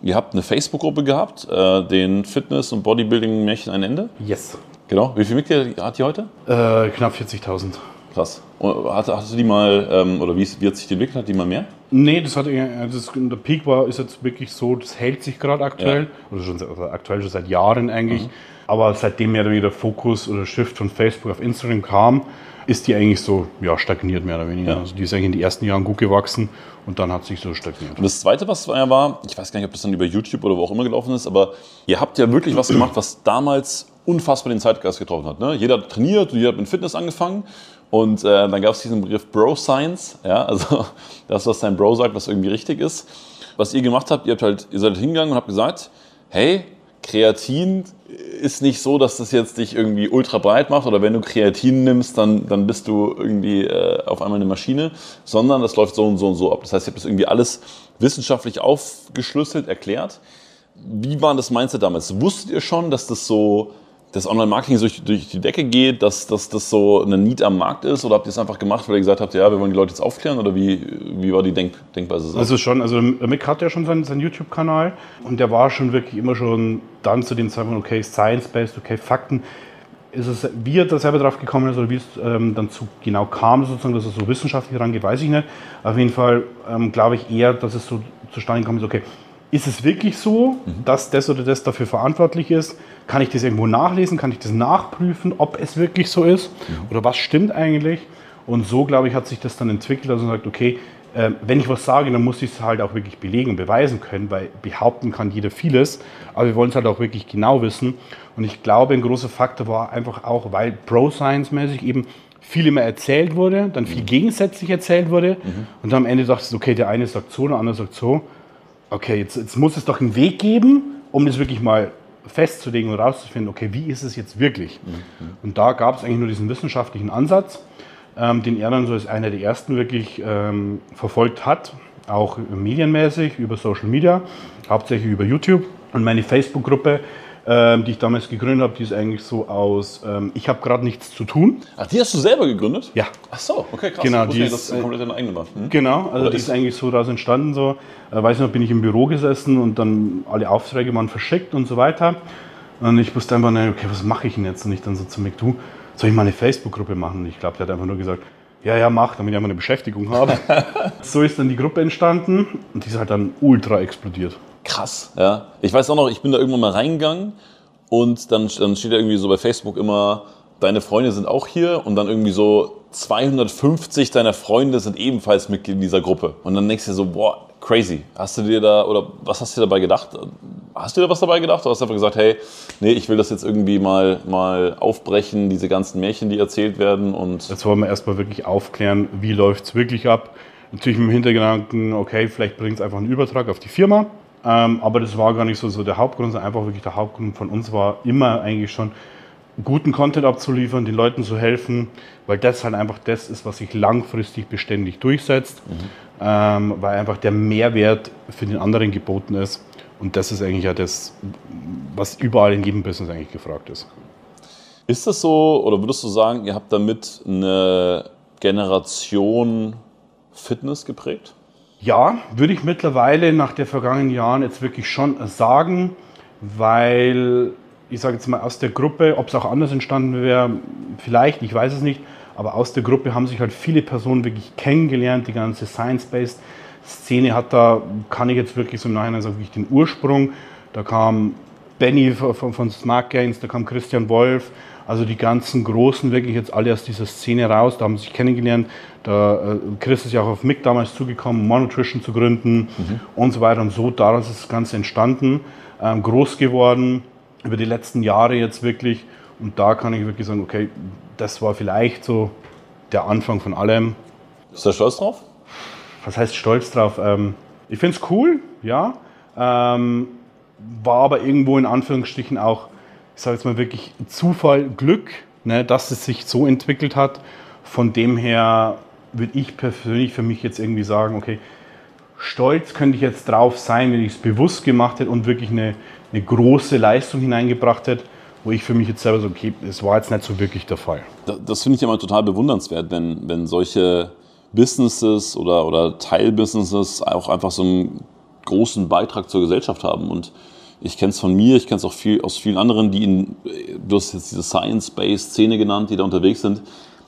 Ihr habt eine Facebook-Gruppe gehabt, äh, den Fitness- und Bodybuilding-Märchen ein Ende? Yes. Genau. Wie viele Mitglieder hat die heute? Äh, knapp 40.000. Krass. Hast, hast, du die mal, ähm, oder wie, wie, hat sich die entwickelt? Hat die mal mehr? Nee, das hat, das, der Peak war, ist jetzt wirklich so, das hält sich gerade aktuell, ja. oder schon also aktuell schon seit Jahren eigentlich. Mhm. Aber seitdem mehr oder weniger der Fokus oder Shift von Facebook auf Instagram kam, ist die eigentlich so ja, stagniert mehr oder weniger. Ja. Also die ist eigentlich in den ersten Jahren gut gewachsen und dann hat sich so stagniert. Und das Zweite, was war, ich weiß gar nicht, ob das dann über YouTube oder wo auch immer gelaufen ist, aber ihr habt ja wirklich was gemacht, was damals unfassbar den Zeitgeist getroffen hat. Ne? Jeder hat trainiert, jeder hat mit Fitness angefangen und äh, dann gab es diesen Begriff Bro Science, ja, also das, was dein Bro sagt, was irgendwie richtig ist. Was ihr gemacht habt, ihr habt halt, ihr seid hingegangen und habt gesagt, hey, Kreatin ist nicht so, dass das jetzt dich irgendwie ultra breit macht oder wenn du Kreatin nimmst, dann, dann bist du irgendwie äh, auf einmal eine Maschine, sondern das läuft so und so und so ab. Das heißt, ich habe das irgendwie alles wissenschaftlich aufgeschlüsselt, erklärt. Wie war das Mindset damals? Wusstet ihr schon, dass das so das Online-Marketing durch, durch die Decke geht, dass, dass das so eine Need am Markt ist? Oder habt ihr es einfach gemacht, weil ihr gesagt habt, ja, wir wollen die Leute jetzt aufklären? Oder wie, wie war die Denk Denkweise? Also schon, also Mick hat ja schon seinen, seinen YouTube-Kanal und der war schon wirklich immer schon dann zu dem Zeitpunkt, okay, Science-Based, okay, Fakten. Ist es, wie er da selber drauf gekommen ist oder wie es ähm, dann zu genau kam, sozusagen, dass er so wissenschaftlich rangeht, weiß ich nicht. Auf jeden Fall ähm, glaube ich eher, dass es so zustande gekommen ist, okay, ist es wirklich so, mhm. dass das oder das dafür verantwortlich ist? Kann ich das irgendwo nachlesen? Kann ich das nachprüfen, ob es wirklich so ist? Mhm. Oder was stimmt eigentlich? Und so, glaube ich, hat sich das dann entwickelt, dass man sagt, okay, äh, wenn ich was sage, dann muss ich es halt auch wirklich belegen und beweisen können, weil behaupten kann jeder vieles, aber wir wollen es halt auch wirklich genau wissen. Und ich glaube, ein großer Faktor war einfach auch, weil Pro-Science-mäßig eben viel immer erzählt wurde, dann viel mhm. gegensätzlich erzählt wurde mhm. und dann am Ende dachte ich, okay, der eine sagt so, der andere sagt so okay, jetzt, jetzt muss es doch einen Weg geben, um das wirklich mal festzulegen und rauszufinden, okay, wie ist es jetzt wirklich? Mhm. Und da gab es eigentlich nur diesen wissenschaftlichen Ansatz, ähm, den er dann so als einer der ersten wirklich ähm, verfolgt hat, auch medienmäßig über Social Media, hauptsächlich über YouTube. Und meine Facebook-Gruppe ähm, die ich damals gegründet habe, die ist eigentlich so aus, ähm, ich habe gerade nichts zu tun. Ach, die hast du selber gegründet? Ja. Ach so, okay, krass. Genau, die ist, das ist komplett deine eigene war. Hm? Genau, also die ist, eigentlich so daraus entstanden. So, äh, weiß noch, bin ich im Büro gesessen und dann alle Aufträge waren verschickt und so weiter. Und ich wusste einfach, nicht, okay, was mache ich denn jetzt? Und ich dann so zu Mick, du, soll ich mal eine Facebook-Gruppe machen? Und ich glaube, der hat einfach nur gesagt, ja, ja, mach, damit ich einfach eine Beschäftigung habe. so ist dann die Gruppe entstanden und die ist halt dann ultra explodiert. Krass, ja. Ich weiß auch noch, ich bin da irgendwann mal reingegangen und dann, dann steht da irgendwie so bei Facebook immer, deine Freunde sind auch hier und dann irgendwie so 250 deiner Freunde sind ebenfalls Mitglied in dieser Gruppe. Und dann denkst du dir so, boah, crazy. Hast du dir da, oder was hast du dir dabei gedacht? Hast du dir da was dabei gedacht? Oder hast du einfach gesagt, hey, nee, ich will das jetzt irgendwie mal, mal aufbrechen, diese ganzen Märchen, die erzählt werden und. Jetzt wollen wir erstmal wirklich aufklären, wie läuft es wirklich ab. Natürlich mit dem Hintergedanken, okay, vielleicht bringt es einfach einen Übertrag auf die Firma. Ähm, aber das war gar nicht so, so der Hauptgrund, sondern einfach wirklich der Hauptgrund von uns war immer eigentlich schon, guten Content abzuliefern, den Leuten zu helfen, weil das halt einfach das ist, was sich langfristig beständig durchsetzt, mhm. ähm, weil einfach der Mehrwert für den anderen geboten ist. Und das ist eigentlich ja das, was überall in jedem Business eigentlich gefragt ist. Ist das so, oder würdest du sagen, ihr habt damit eine Generation Fitness geprägt? Ja, würde ich mittlerweile nach den vergangenen Jahren jetzt wirklich schon sagen, weil ich sage jetzt mal aus der Gruppe, ob es auch anders entstanden wäre, vielleicht, ich weiß es nicht, aber aus der Gruppe haben sich halt viele Personen wirklich kennengelernt. Die ganze Science-Based Szene hat da, kann ich jetzt wirklich so im Nachhinein sagen, wirklich den Ursprung. Da kam Benny von, von Smart Gains, da kam Christian Wolf Also die ganzen Großen wirklich jetzt alle aus dieser Szene raus, da haben sie sich kennengelernt. Da, äh, Chris ist ja auch auf Mick damals zugekommen, Monotrition zu gründen mhm. und so weiter und so. Daraus ist das Ganze entstanden, ähm, groß geworden über die letzten Jahre jetzt wirklich. Und da kann ich wirklich sagen, okay, das war vielleicht so der Anfang von allem. Ist du stolz drauf? Was heißt stolz drauf? Ähm, ich finde es cool, ja. Ähm, war aber irgendwo in Anführungsstrichen auch, sage jetzt mal wirklich Zufall, Glück, ne, dass es sich so entwickelt hat. Von dem her würde ich persönlich für mich jetzt irgendwie sagen, okay, stolz könnte ich jetzt drauf sein, wenn ich es bewusst gemacht hätte und wirklich eine, eine große Leistung hineingebracht hätte, wo ich für mich jetzt selber so, okay, es war jetzt nicht so wirklich der Fall. Das, finde ich immer total bewundernswert, wenn, wenn solche Businesses oder, oder Teilbusinesses auch einfach so einen großen Beitrag zur Gesellschaft haben. Und ich kenne es von mir, ich kenne es auch viel, aus vielen anderen, die in, du hast jetzt diese Science-Based-Szene genannt, die da unterwegs sind.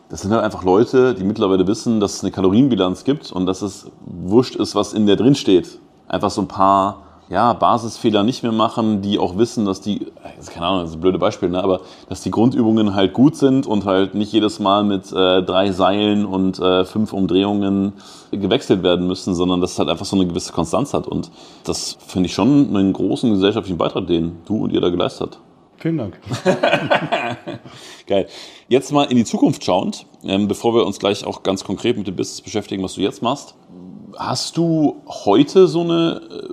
Das sind halt einfach Leute, die mittlerweile wissen, dass es eine Kalorienbilanz gibt und dass es wurscht ist, was in der drin steht. Einfach so ein paar ja, Basisfehler nicht mehr machen, die auch wissen, dass die, keine Ahnung, das ist ein blödes Beispiel, ne, aber dass die Grundübungen halt gut sind und halt nicht jedes Mal mit äh, drei Seilen und äh, fünf Umdrehungen gewechselt werden müssen, sondern dass es halt einfach so eine gewisse Konstanz hat. Und das finde ich schon einen großen gesellschaftlichen Beitrag, den du und ihr da geleistet habt. Vielen Dank. Geil. Jetzt mal in die Zukunft schauend, ähm, bevor wir uns gleich auch ganz konkret mit dem Business beschäftigen, was du jetzt machst. Hast du heute so eine äh,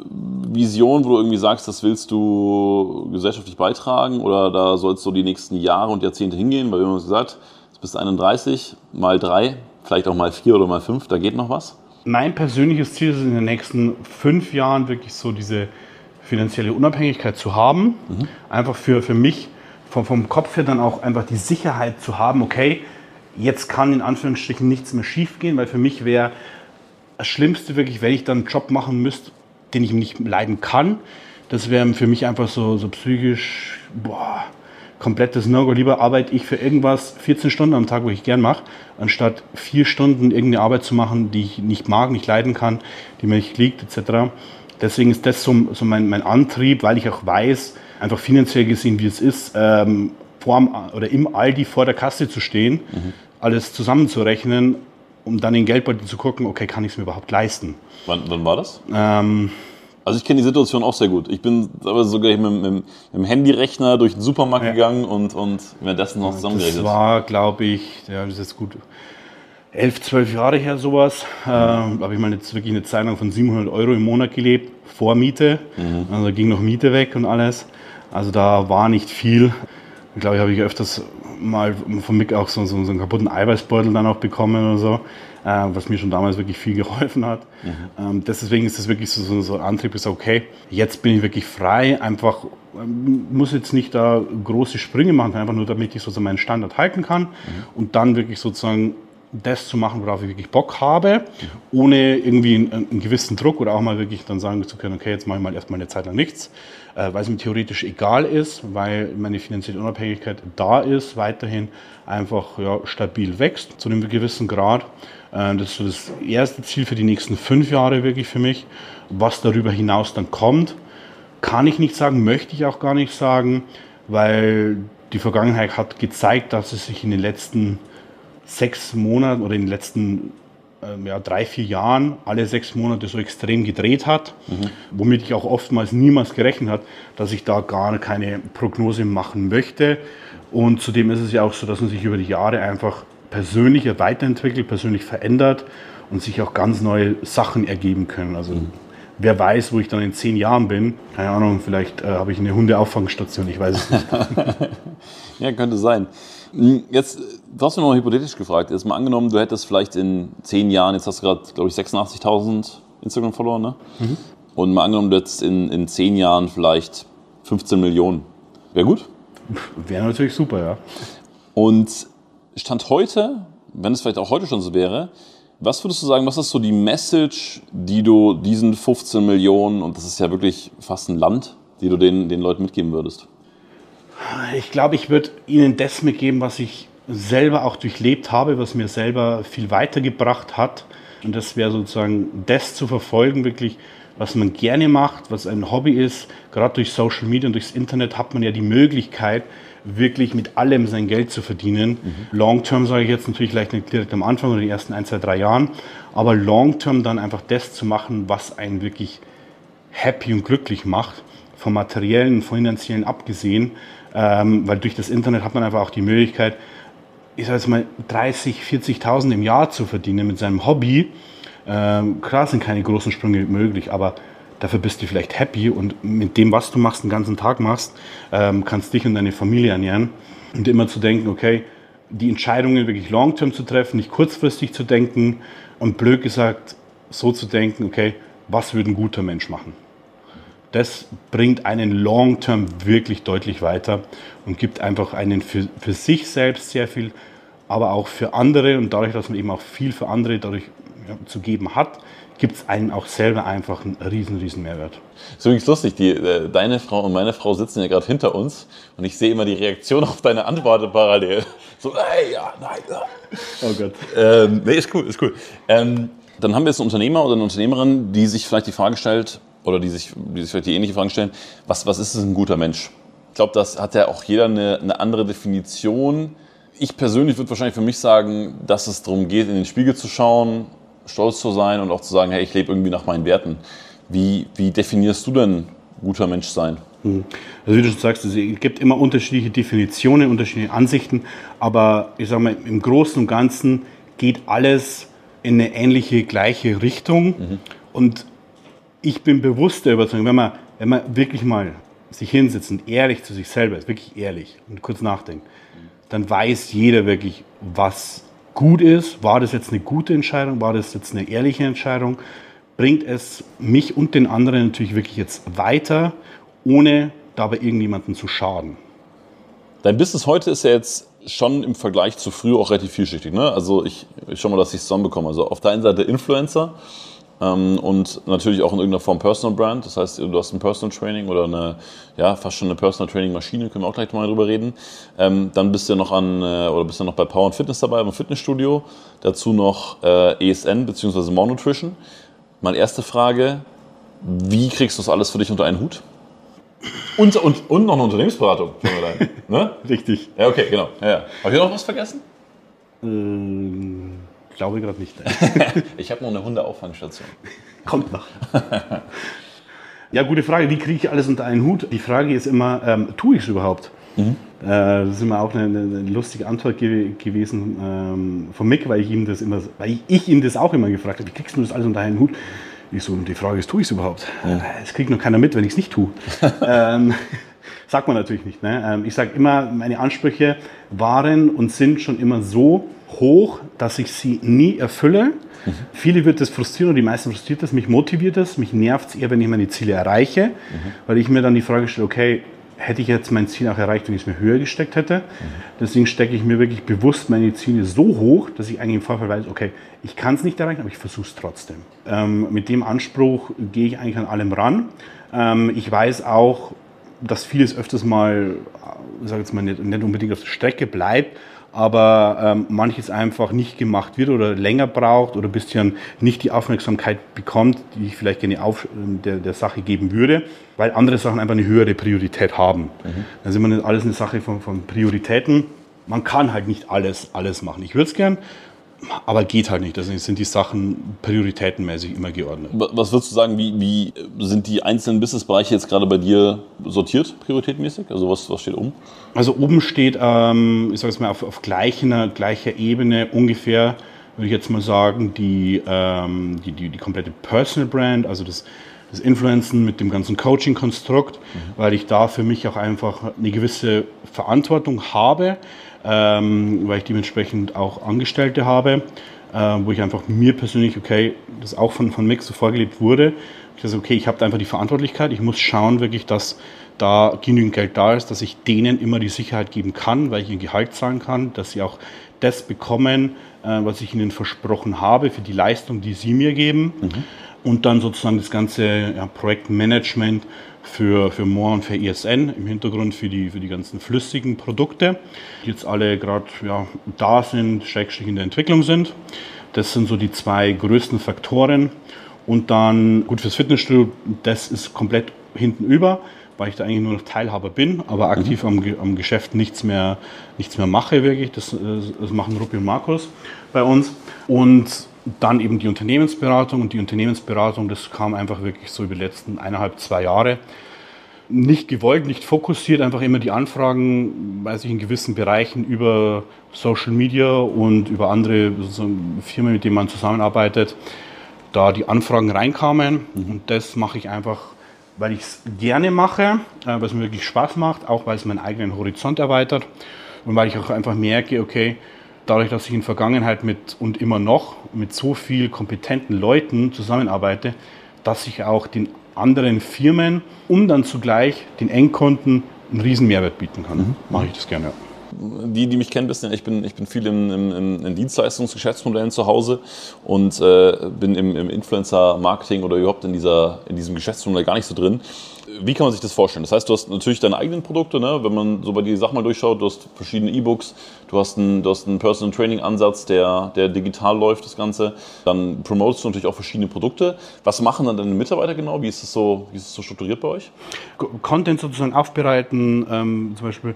Vision, wo du irgendwie sagst, das willst du gesellschaftlich beitragen oder da sollst du die nächsten Jahre und Jahrzehnte hingehen? Weil wir haben gesagt, jetzt bist du 31, mal drei, vielleicht auch mal vier oder mal fünf, da geht noch was? Mein persönliches Ziel ist in den nächsten fünf Jahren wirklich so diese finanzielle Unabhängigkeit zu haben. Mhm. Einfach für, für mich vom, vom Kopf her dann auch einfach die Sicherheit zu haben, okay, jetzt kann in Anführungsstrichen nichts mehr schief gehen, weil für mich wäre das Schlimmste wirklich, wenn ich dann einen Job machen müsste, den ich nicht leiden kann. Das wäre für mich einfach so, so psychisch, boah, komplettes No-Go. Lieber arbeite ich für irgendwas 14 Stunden am Tag, wo ich gern mache, anstatt vier Stunden irgendeine Arbeit zu machen, die ich nicht mag, nicht leiden kann, die mir nicht liegt, etc. Deswegen ist das so, so mein, mein Antrieb, weil ich auch weiß, einfach finanziell gesehen, wie es ist, ähm, vor oder im Aldi vor der Kasse zu stehen, mhm. alles zusammenzurechnen um dann in Geldbeutel zu gucken, okay, kann ich es mir überhaupt leisten? Wann, wann war das? Ähm, also ich kenne die Situation auch sehr gut. Ich bin aber sogar mit, mit, mit dem Handyrechner durch den Supermarkt ja. gegangen und, und währenddessen noch zusammengerechnet. Das war, glaube ich, ja, das ist jetzt gut elf, zwölf Jahre her sowas. Äh, habe ich mal jetzt wirklich eine Zahlung von 700 Euro im Monat gelebt, vor Miete. Mhm. Also ging noch Miete weg und alles. Also da war nicht viel. Ich glaube, ich habe ich öfters mal von Mick auch so, so, so, einen kaputten Eiweißbeutel dann auch bekommen oder so, äh, was mir schon damals wirklich viel geholfen hat. Mhm. Ähm, deswegen ist das wirklich so, so, so ein Antrieb, ist okay, jetzt bin ich wirklich frei, einfach ähm, muss jetzt nicht da große Sprünge machen, einfach nur damit ich sozusagen meinen Standard halten kann mhm. und dann wirklich sozusagen das zu machen, worauf ich wirklich Bock habe, ohne irgendwie einen, einen, gewissen Druck oder auch mal wirklich dann sagen zu können, okay, jetzt mache ich mal erstmal eine Zeit lang nichts, äh, weil es mir theoretisch egal ist, weil meine finanzielle Unabhängigkeit da ist, weiterhin einfach ja, stabil wächst zu einem gewissen Grad. Äh, das ist so das erste Ziel für die nächsten fünf Jahre wirklich für mich. Was darüber hinaus dann kommt, kann ich nicht sagen, möchte ich auch gar nicht sagen, weil die Vergangenheit hat gezeigt, dass es sich in den letzten sechs Monaten oder in den letzten ähm, ja, drei, vier Jahren alle sechs Monate so extrem gedreht hat, mhm. womit ich auch oftmals niemals gerechnet habe, dass ich da gar keine Prognose machen möchte. Und zudem ist es ja auch so, dass man sich über die Jahre einfach persönlich weiterentwickelt, persönlich verändert und sich auch ganz neue Sachen ergeben können. Also mhm. wer weiß, wo ich dann in zehn Jahren bin. Keine Ahnung, vielleicht äh, habe ich eine Hundeauffangstation, ich weiß es nicht. ja, könnte sein. Hm, jetzt, du hast mir noch hypothetisch gefragt. Jetzt mal angenommen, du hättest vielleicht in zehn Jahren, jetzt hast du gerade, glaube ich, 86.000 Instagram-Follower, ne? Mhm. Und mal angenommen, du hättest in, in zehn Jahren vielleicht 15 Millionen. Wäre gut? Wäre natürlich super, ja. Und Stand heute, wenn es vielleicht auch heute schon so wäre, was würdest du sagen, was ist so die Message, die du diesen 15 Millionen, und das ist ja wirklich fast ein Land, die du den, den Leuten mitgeben würdest? Ich glaube, ich würde Ihnen das mitgeben, was ich selber auch durchlebt habe, was mir selber viel weitergebracht hat. Und das wäre sozusagen das zu verfolgen, wirklich, was man gerne macht, was ein Hobby ist. Gerade durch Social Media und durchs Internet hat man ja die Möglichkeit, wirklich mit allem sein Geld zu verdienen. Mhm. Long Term sage ich jetzt natürlich vielleicht nicht direkt am Anfang oder die ersten ein, zwei, drei Jahren, aber Long Term dann einfach das zu machen, was einen wirklich happy und glücklich macht, vom materiellen, finanziellen abgesehen, ähm, weil durch das Internet hat man einfach auch die Möglichkeit, ich sage jetzt mal 30, 40.000 im Jahr zu verdienen mit seinem Hobby. Ähm, klar sind keine großen Sprünge möglich, aber dafür bist du vielleicht happy und mit dem, was du machst, den ganzen Tag machst, ähm, kannst dich und deine Familie ernähren. Und immer zu denken, okay, die Entscheidungen wirklich long-term zu treffen, nicht kurzfristig zu denken und blöd gesagt so zu denken, okay, was würde ein guter Mensch machen? Das bringt einen long-term wirklich deutlich weiter und gibt einfach einen für, für sich selbst sehr viel, aber auch für andere und dadurch, dass man eben auch viel für andere dadurch ja, zu geben hat, gibt es einen auch selber einfach einen riesen, riesen Mehrwert. Das ist übrigens lustig, die, äh, deine Frau und meine Frau sitzen ja gerade hinter uns und ich sehe immer die Reaktion auf deine Antworten parallel. So, ey, ja, nein, ja. Oh Gott. Ähm, nee, ist cool, ist cool. Ähm, dann haben wir jetzt einen Unternehmer oder eine Unternehmerin, die sich vielleicht die Frage stellt, oder die sich, die sich vielleicht die ähnliche Frage stellen, was, was ist ein guter Mensch? Ich glaube, das hat ja auch jeder eine, eine andere Definition. Ich persönlich würde wahrscheinlich für mich sagen, dass es darum geht, in den Spiegel zu schauen, stolz zu sein und auch zu sagen, hey, ich lebe irgendwie nach meinen Werten. Wie, wie definierst du denn guter Mensch sein? Hm. Also wie du schon sagst, es gibt immer unterschiedliche Definitionen, unterschiedliche Ansichten, aber ich sage mal, im Großen und Ganzen geht alles in eine ähnliche, gleiche Richtung. Mhm. Und ich bin bewusst der Überzeugung, wenn man, wenn man wirklich mal sich hinsetzt und ehrlich zu sich selber ist, wirklich ehrlich und kurz nachdenkt, dann weiß jeder wirklich, was gut ist. War das jetzt eine gute Entscheidung? War das jetzt eine ehrliche Entscheidung? Bringt es mich und den anderen natürlich wirklich jetzt weiter, ohne dabei irgendjemanden zu schaden? Dein Business heute ist ja jetzt schon im Vergleich zu früher auch relativ vielschichtig. Ne? Also ich, ich schau mal, dass ich es zusammenbekomme. Also auf der einen Seite Influencer, und natürlich auch in irgendeiner Form Personal Brand. Das heißt, du hast ein Personal Training oder eine, ja, fast schon eine Personal Training Maschine, können wir auch gleich mal drüber reden. Ähm, dann bist du noch an, äh, oder bist du noch bei Power and Fitness dabei, beim Fitnessstudio. Dazu noch äh, ESN bzw. More Nutrition. Meine erste Frage, wie kriegst du das alles für dich unter einen Hut? Und, und, und noch eine Unternehmensberatung. ne? Richtig. Ja, okay, genau. Ja, ja. Habe ich noch was vergessen? Ähm glaube gerade nicht. ich habe noch eine Hundeauffangstation. Kommt noch. ja, gute Frage. Wie kriege ich alles unter einen Hut? Die Frage ist immer, ähm, tue ich es überhaupt? Mhm. Äh, das ist immer auch eine, eine lustige Antwort ge gewesen ähm, von Mick, weil ich ihm das immer, weil ich, ihn das auch immer gefragt habe. Wie kriegst du das alles unter einen Hut? Ich so, die Frage ist, tue ich es überhaupt? Ja. Es kriegt noch keiner mit, wenn ich es nicht tue. ähm, sagt man natürlich nicht. Ne? Ähm, ich sage immer, meine Ansprüche waren und sind schon immer so, hoch, dass ich sie nie erfülle. Mhm. Viele wird das frustrieren und die meisten frustriert das. Mich motiviert das, mich nervt es eher, wenn ich meine Ziele erreiche, mhm. weil ich mir dann die Frage stelle, okay, hätte ich jetzt mein Ziel auch erreicht, wenn ich es mir höher gesteckt hätte. Mhm. Deswegen stecke ich mir wirklich bewusst meine Ziele so hoch, dass ich eigentlich im Vorfall weiß, okay, ich kann es nicht erreichen, aber ich versuche es trotzdem. Ähm, mit dem Anspruch gehe ich eigentlich an allem ran. Ähm, ich weiß auch, dass vieles öfters mal, sage jetzt mal nicht, nicht unbedingt auf der Strecke bleibt, aber ähm, manches einfach nicht gemacht wird oder länger braucht oder ein bisschen nicht die Aufmerksamkeit bekommt, die ich vielleicht gerne auf, ähm, der, der Sache geben würde, weil andere Sachen einfach eine höhere Priorität haben. Mhm. Dann sind wir alles eine Sache von, von Prioritäten. Man kann halt nicht alles, alles machen. Ich würde es gern, aber geht halt nicht. Deswegen sind die Sachen prioritätenmäßig immer geordnet. Was würdest du sagen, wie, wie sind die einzelnen Businessbereiche jetzt gerade bei dir sortiert, prioritätmäßig? Also was, was steht oben? Also oben steht, ähm, ich sage es mal, auf, auf gleicher, gleicher Ebene ungefähr, würde ich jetzt mal sagen, die, ähm, die, die, die komplette Personal Brand, also das, das Influencen mit dem ganzen Coaching-Konstrukt, mhm. weil ich da für mich auch einfach eine gewisse Verantwortung habe ähm, weil ich dementsprechend auch Angestellte habe, äh, wo ich einfach mir persönlich, okay, das auch von, von Mix so vorgelebt wurde. Ich sage, okay, ich habe einfach die Verantwortlichkeit, ich muss schauen wirklich, dass da genügend Geld da ist, dass ich denen immer die Sicherheit geben kann, weil ich ihnen Gehalt zahlen kann, dass sie auch das bekommen, äh, was ich ihnen versprochen habe für die Leistung, die sie mir geben. Mhm. Und dann sozusagen das ganze ja, Projektmanagement für, für Moor und für ESN im Hintergrund für die, für die ganzen flüssigen Produkte, die jetzt alle gerade ja, da sind, schrägstrich in der Entwicklung sind. Das sind so die zwei größten Faktoren. Und dann, gut, fürs Fitnessstudio, das ist komplett hinten über, weil ich da eigentlich nur noch Teilhaber bin, aber aktiv am, Ge- am Geschäft nichts mehr, nichts mehr mache wirklich. Das, äh, das machen Ruppi und Markus bei uns. Und dann eben die Unternehmensberatung und die Unternehmensberatung, das kam einfach wirklich so über die letzten eineinhalb, zwei Jahre nicht gewollt, nicht fokussiert, einfach immer die Anfragen, weiß ich, in gewissen Bereichen über Social Media und über andere Firmen, mit denen man zusammenarbeitet, da die Anfragen reinkamen. Und das mache ich einfach, weil ich es gerne mache, äh, weil es mir wirklich Spaß macht, auch weil es meinen eigenen Horizont erweitert und weil ich auch einfach merke, okay, dadurch, dass ich in Vergangenheit mit und immer noch mit so viel kompetenten Leuten zusammenarbeite, dass ich auch den anderen Firmen, um dann zugleich den Endkunden einen riesen Mehrwert bieten kann. Mache ich das gerne. Die, die mich kennen, wissen ja, ich bin, ich bin viel in, in, in Dienstleistungsgeschäftsmodellen zu Hause und äh, bin im, im Influencer-Marketing oder überhaupt in, dieser, in diesem Geschäftsmodell gar nicht so drin. Wie kann man sich das vorstellen? Das heißt, du hast natürlich deine eigenen Produkte, ne? wenn man so bei die Sachen mal durchschaut, du hast verschiedene E-Books, du hast einen, einen Personal Training Ansatz, der, der digital läuft, das Ganze. Dann promotest du natürlich auch verschiedene Produkte. Was machen dann deine Mitarbeiter genau? Wie ist das so, wie ist das so strukturiert bei euch? Content sozusagen aufbereiten, ähm, zum Beispiel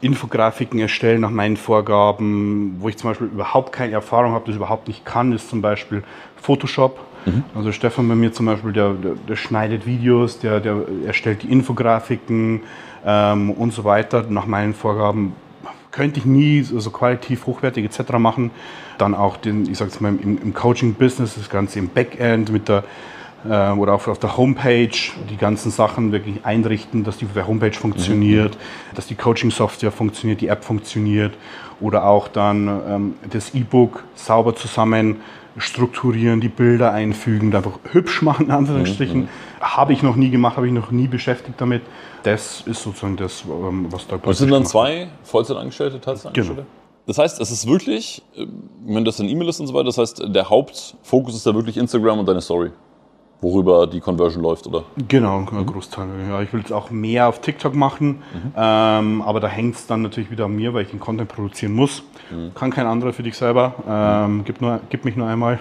Infografiken erstellen nach meinen Vorgaben, wo ich zum Beispiel überhaupt keine Erfahrung habe, das überhaupt nicht kann, ist zum Beispiel Photoshop. Also Stefan bei mir zum Beispiel, der, der, der schneidet Videos, der, der erstellt die Infografiken ähm, und so weiter nach meinen Vorgaben. Könnte ich nie so qualitativ hochwertig etc. machen. Dann auch den, ich sag's mal, im, im Coaching-Business, das Ganze im Backend mit der oder auf, auf der Homepage die ganzen Sachen wirklich einrichten, dass die Homepage funktioniert, dass die Coaching-Software funktioniert, die App funktioniert oder auch dann ähm, das E-Book sauber zusammen strukturieren, die Bilder einfügen, einfach hübsch machen, in Anführungsstrichen. Habe ich noch nie gemacht, habe ich noch nie beschäftigt damit. Das ist sozusagen das, ähm, was da Und es sind dann zwei Vollzeitangestellte, Teilzeitangestellte? Genau. Das heißt, es ist wirklich, äh, wenn das in E-Mail ist und so weiter, das heißt, der Hauptfokus ist da wirklich Instagram und deine Story, worüber die Conversion läuft, oder? Genau, ein Großteil. Ja, ich will jetzt auch mehr auf TikTok machen, ähm, aber da hängt es dann natürlich wieder an mir, weil ich den Content produzieren muss. Kann kein anderer für dich selber. Ähm, gib, nur, gib mich nur einmal.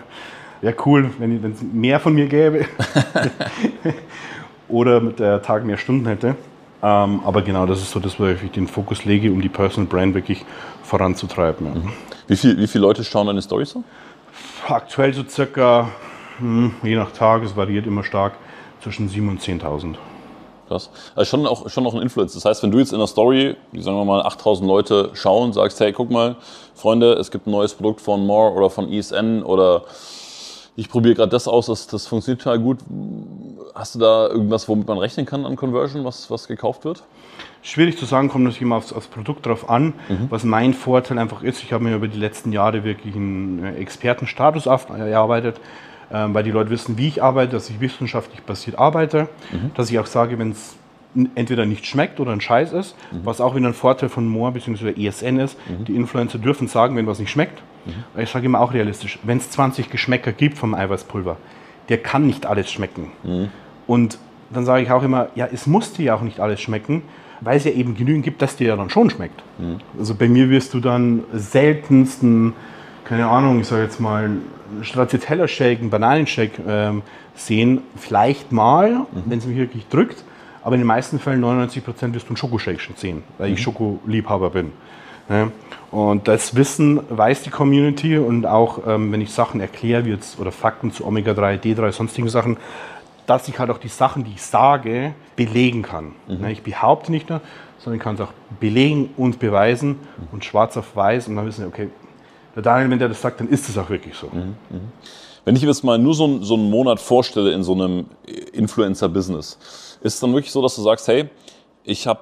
Wäre cool, wenn es mehr von mir gäbe. Oder mit der Tag mehr Stunden hätte. Ähm, aber genau, das ist so das, wo ich den Fokus lege, um die Personal Brand wirklich voranzutreiben. Ja. Wie, viel, wie viele Leute schauen deine Stories so? Aktuell so circa, je nach Tag, es variiert immer stark, zwischen 7.000 und 10.000. Krass. Also schon auch, schon auch ein Influencer. Das heißt, wenn du jetzt in der Story, sagen wir mal 8000 Leute schauen, sagst, hey, guck mal, Freunde, es gibt ein neues Produkt von More oder von ESN oder ich probiere gerade das aus, das, das funktioniert total gut. Hast du da irgendwas, womit man rechnen kann an Conversion, was, was gekauft wird? Schwierig zu sagen, kommt natürlich immer aufs, aufs Produkt drauf an. Was mein Vorteil einfach ist, ich habe mir über die letzten Jahre wirklich einen äh, Expertenstatus auf- erarbeitet, weil die Leute wissen, wie ich arbeite, dass ich wissenschaftlich basiert arbeite, dass ich auch sage, wenn es entweder nicht schmeckt oder ein Scheiß ist, was auch wieder ein Vorteil von Moore bzw. ESN ist. Die Influencer dürfen sagen, wenn was nicht schmeckt. Weil Ich sage immer auch realistisch, wenn es 20 Geschmäcker gibt vom Eiweißpulver, der kann nicht alles schmecken. Und dann sage ich auch immer, ja, es muss dir ja auch nicht alles schmecken, weil es ja eben genügend gibt, dass dir ja dann schon schmeckt. Also bei mir wirst du dann seltensten, keine Ahnung, ich sage jetzt mal, Stracciatella-Shake, einen Bananenshake ähm, sehen. Vielleicht mal, wenn es mich wirklich drückt, aber in den meisten Fällen, 99 Prozent, wirst du einen Schokoshake schon sehen, weil ich Schokoliebhaber bin. Ne? Und das Wissen weiß die Community und auch ähm, wenn ich Sachen erkläre, wie jetzt, oder Fakten zu Omega-3, D3, sonstigen Sachen, dass ich halt auch die Sachen, die ich sage, belegen kann. Ne? Ich behaupte nicht nur, sondern ich kann es auch belegen und beweisen und schwarz auf weiß und dann wissen wir, okay, der Daniel, wenn der das sagt, dann ist es auch wirklich so. Wenn ich mir jetzt mal nur so, einen- so einen Monat vorstelle in so einem Influencer-Business, ist es dann wirklich so, dass du sagst, hey, ich habe,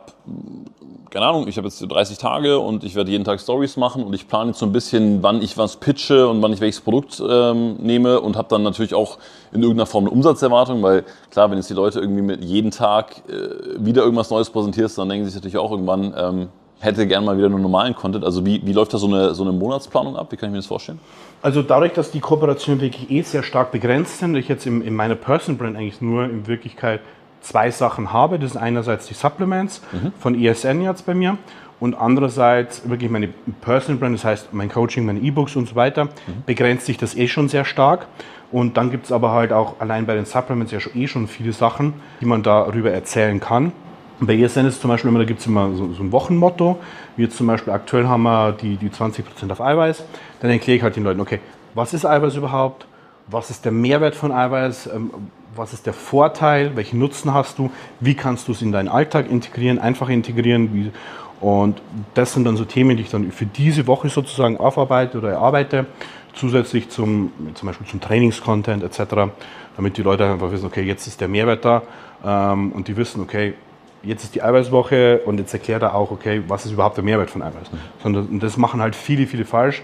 keine Ahnung, ich habe jetzt 30 Tage und ich werde jeden Tag Stories machen und ich plane jetzt so ein bisschen, wann ich was pitche und wann ich welches Produkt ähm, nehme und habe dann natürlich auch in irgendeiner Form eine Umsatzerwartung, weil klar, wenn jetzt die Leute irgendwie mit jeden Tag äh, wieder irgendwas Neues präsentierst, dann denken sie sich natürlich auch irgendwann, ähm, hätte gern mal wieder nur normalen Content. Also wie, wie läuft da so eine, so eine Monatsplanung ab? Wie kann ich mir das vorstellen? Also dadurch, dass die Kooperationen wirklich eh sehr stark begrenzt sind, ich jetzt in, in meiner Personal Brand eigentlich nur in Wirklichkeit zwei Sachen habe. Das sind einerseits die Supplements mhm. von ESN jetzt bei mir und andererseits wirklich meine Personal Brand, das heißt mein Coaching, meine E-Books und so weiter, mhm. begrenzt sich das eh schon sehr stark. Und dann gibt es aber halt auch allein bei den Supplements ja eh schon viele Sachen, die man darüber erzählen kann. Bei ESN ist zum Beispiel immer, da gibt es immer so, so, ein Wochenmotto, jetzt zum Beispiel aktuell haben wir die, die 20% auf Eiweiß. Dann erkläre ich halt den Leuten, okay, was ist Eiweiß überhaupt? Was ist der Mehrwert von Eiweiß? Ähm, was ist der Vorteil? Welchen Nutzen hast du? Wie kannst du es in deinen Alltag integrieren, einfach integrieren? Und das sind dann so Themen, die ich dann für diese Woche sozusagen aufarbeite oder erarbeite, zusätzlich zum, zum Beispiel zum Trainingscontent etc., damit die Leute einfach wissen, okay, jetzt ist der Mehrwert da ähm, und die wissen, okay, jetzt ist die Eiweißwoche und jetzt erklärt er auch, okay, was ist überhaupt der Mehrwert von Eiweiß. Sondern, und das machen halt viele, viele falsch.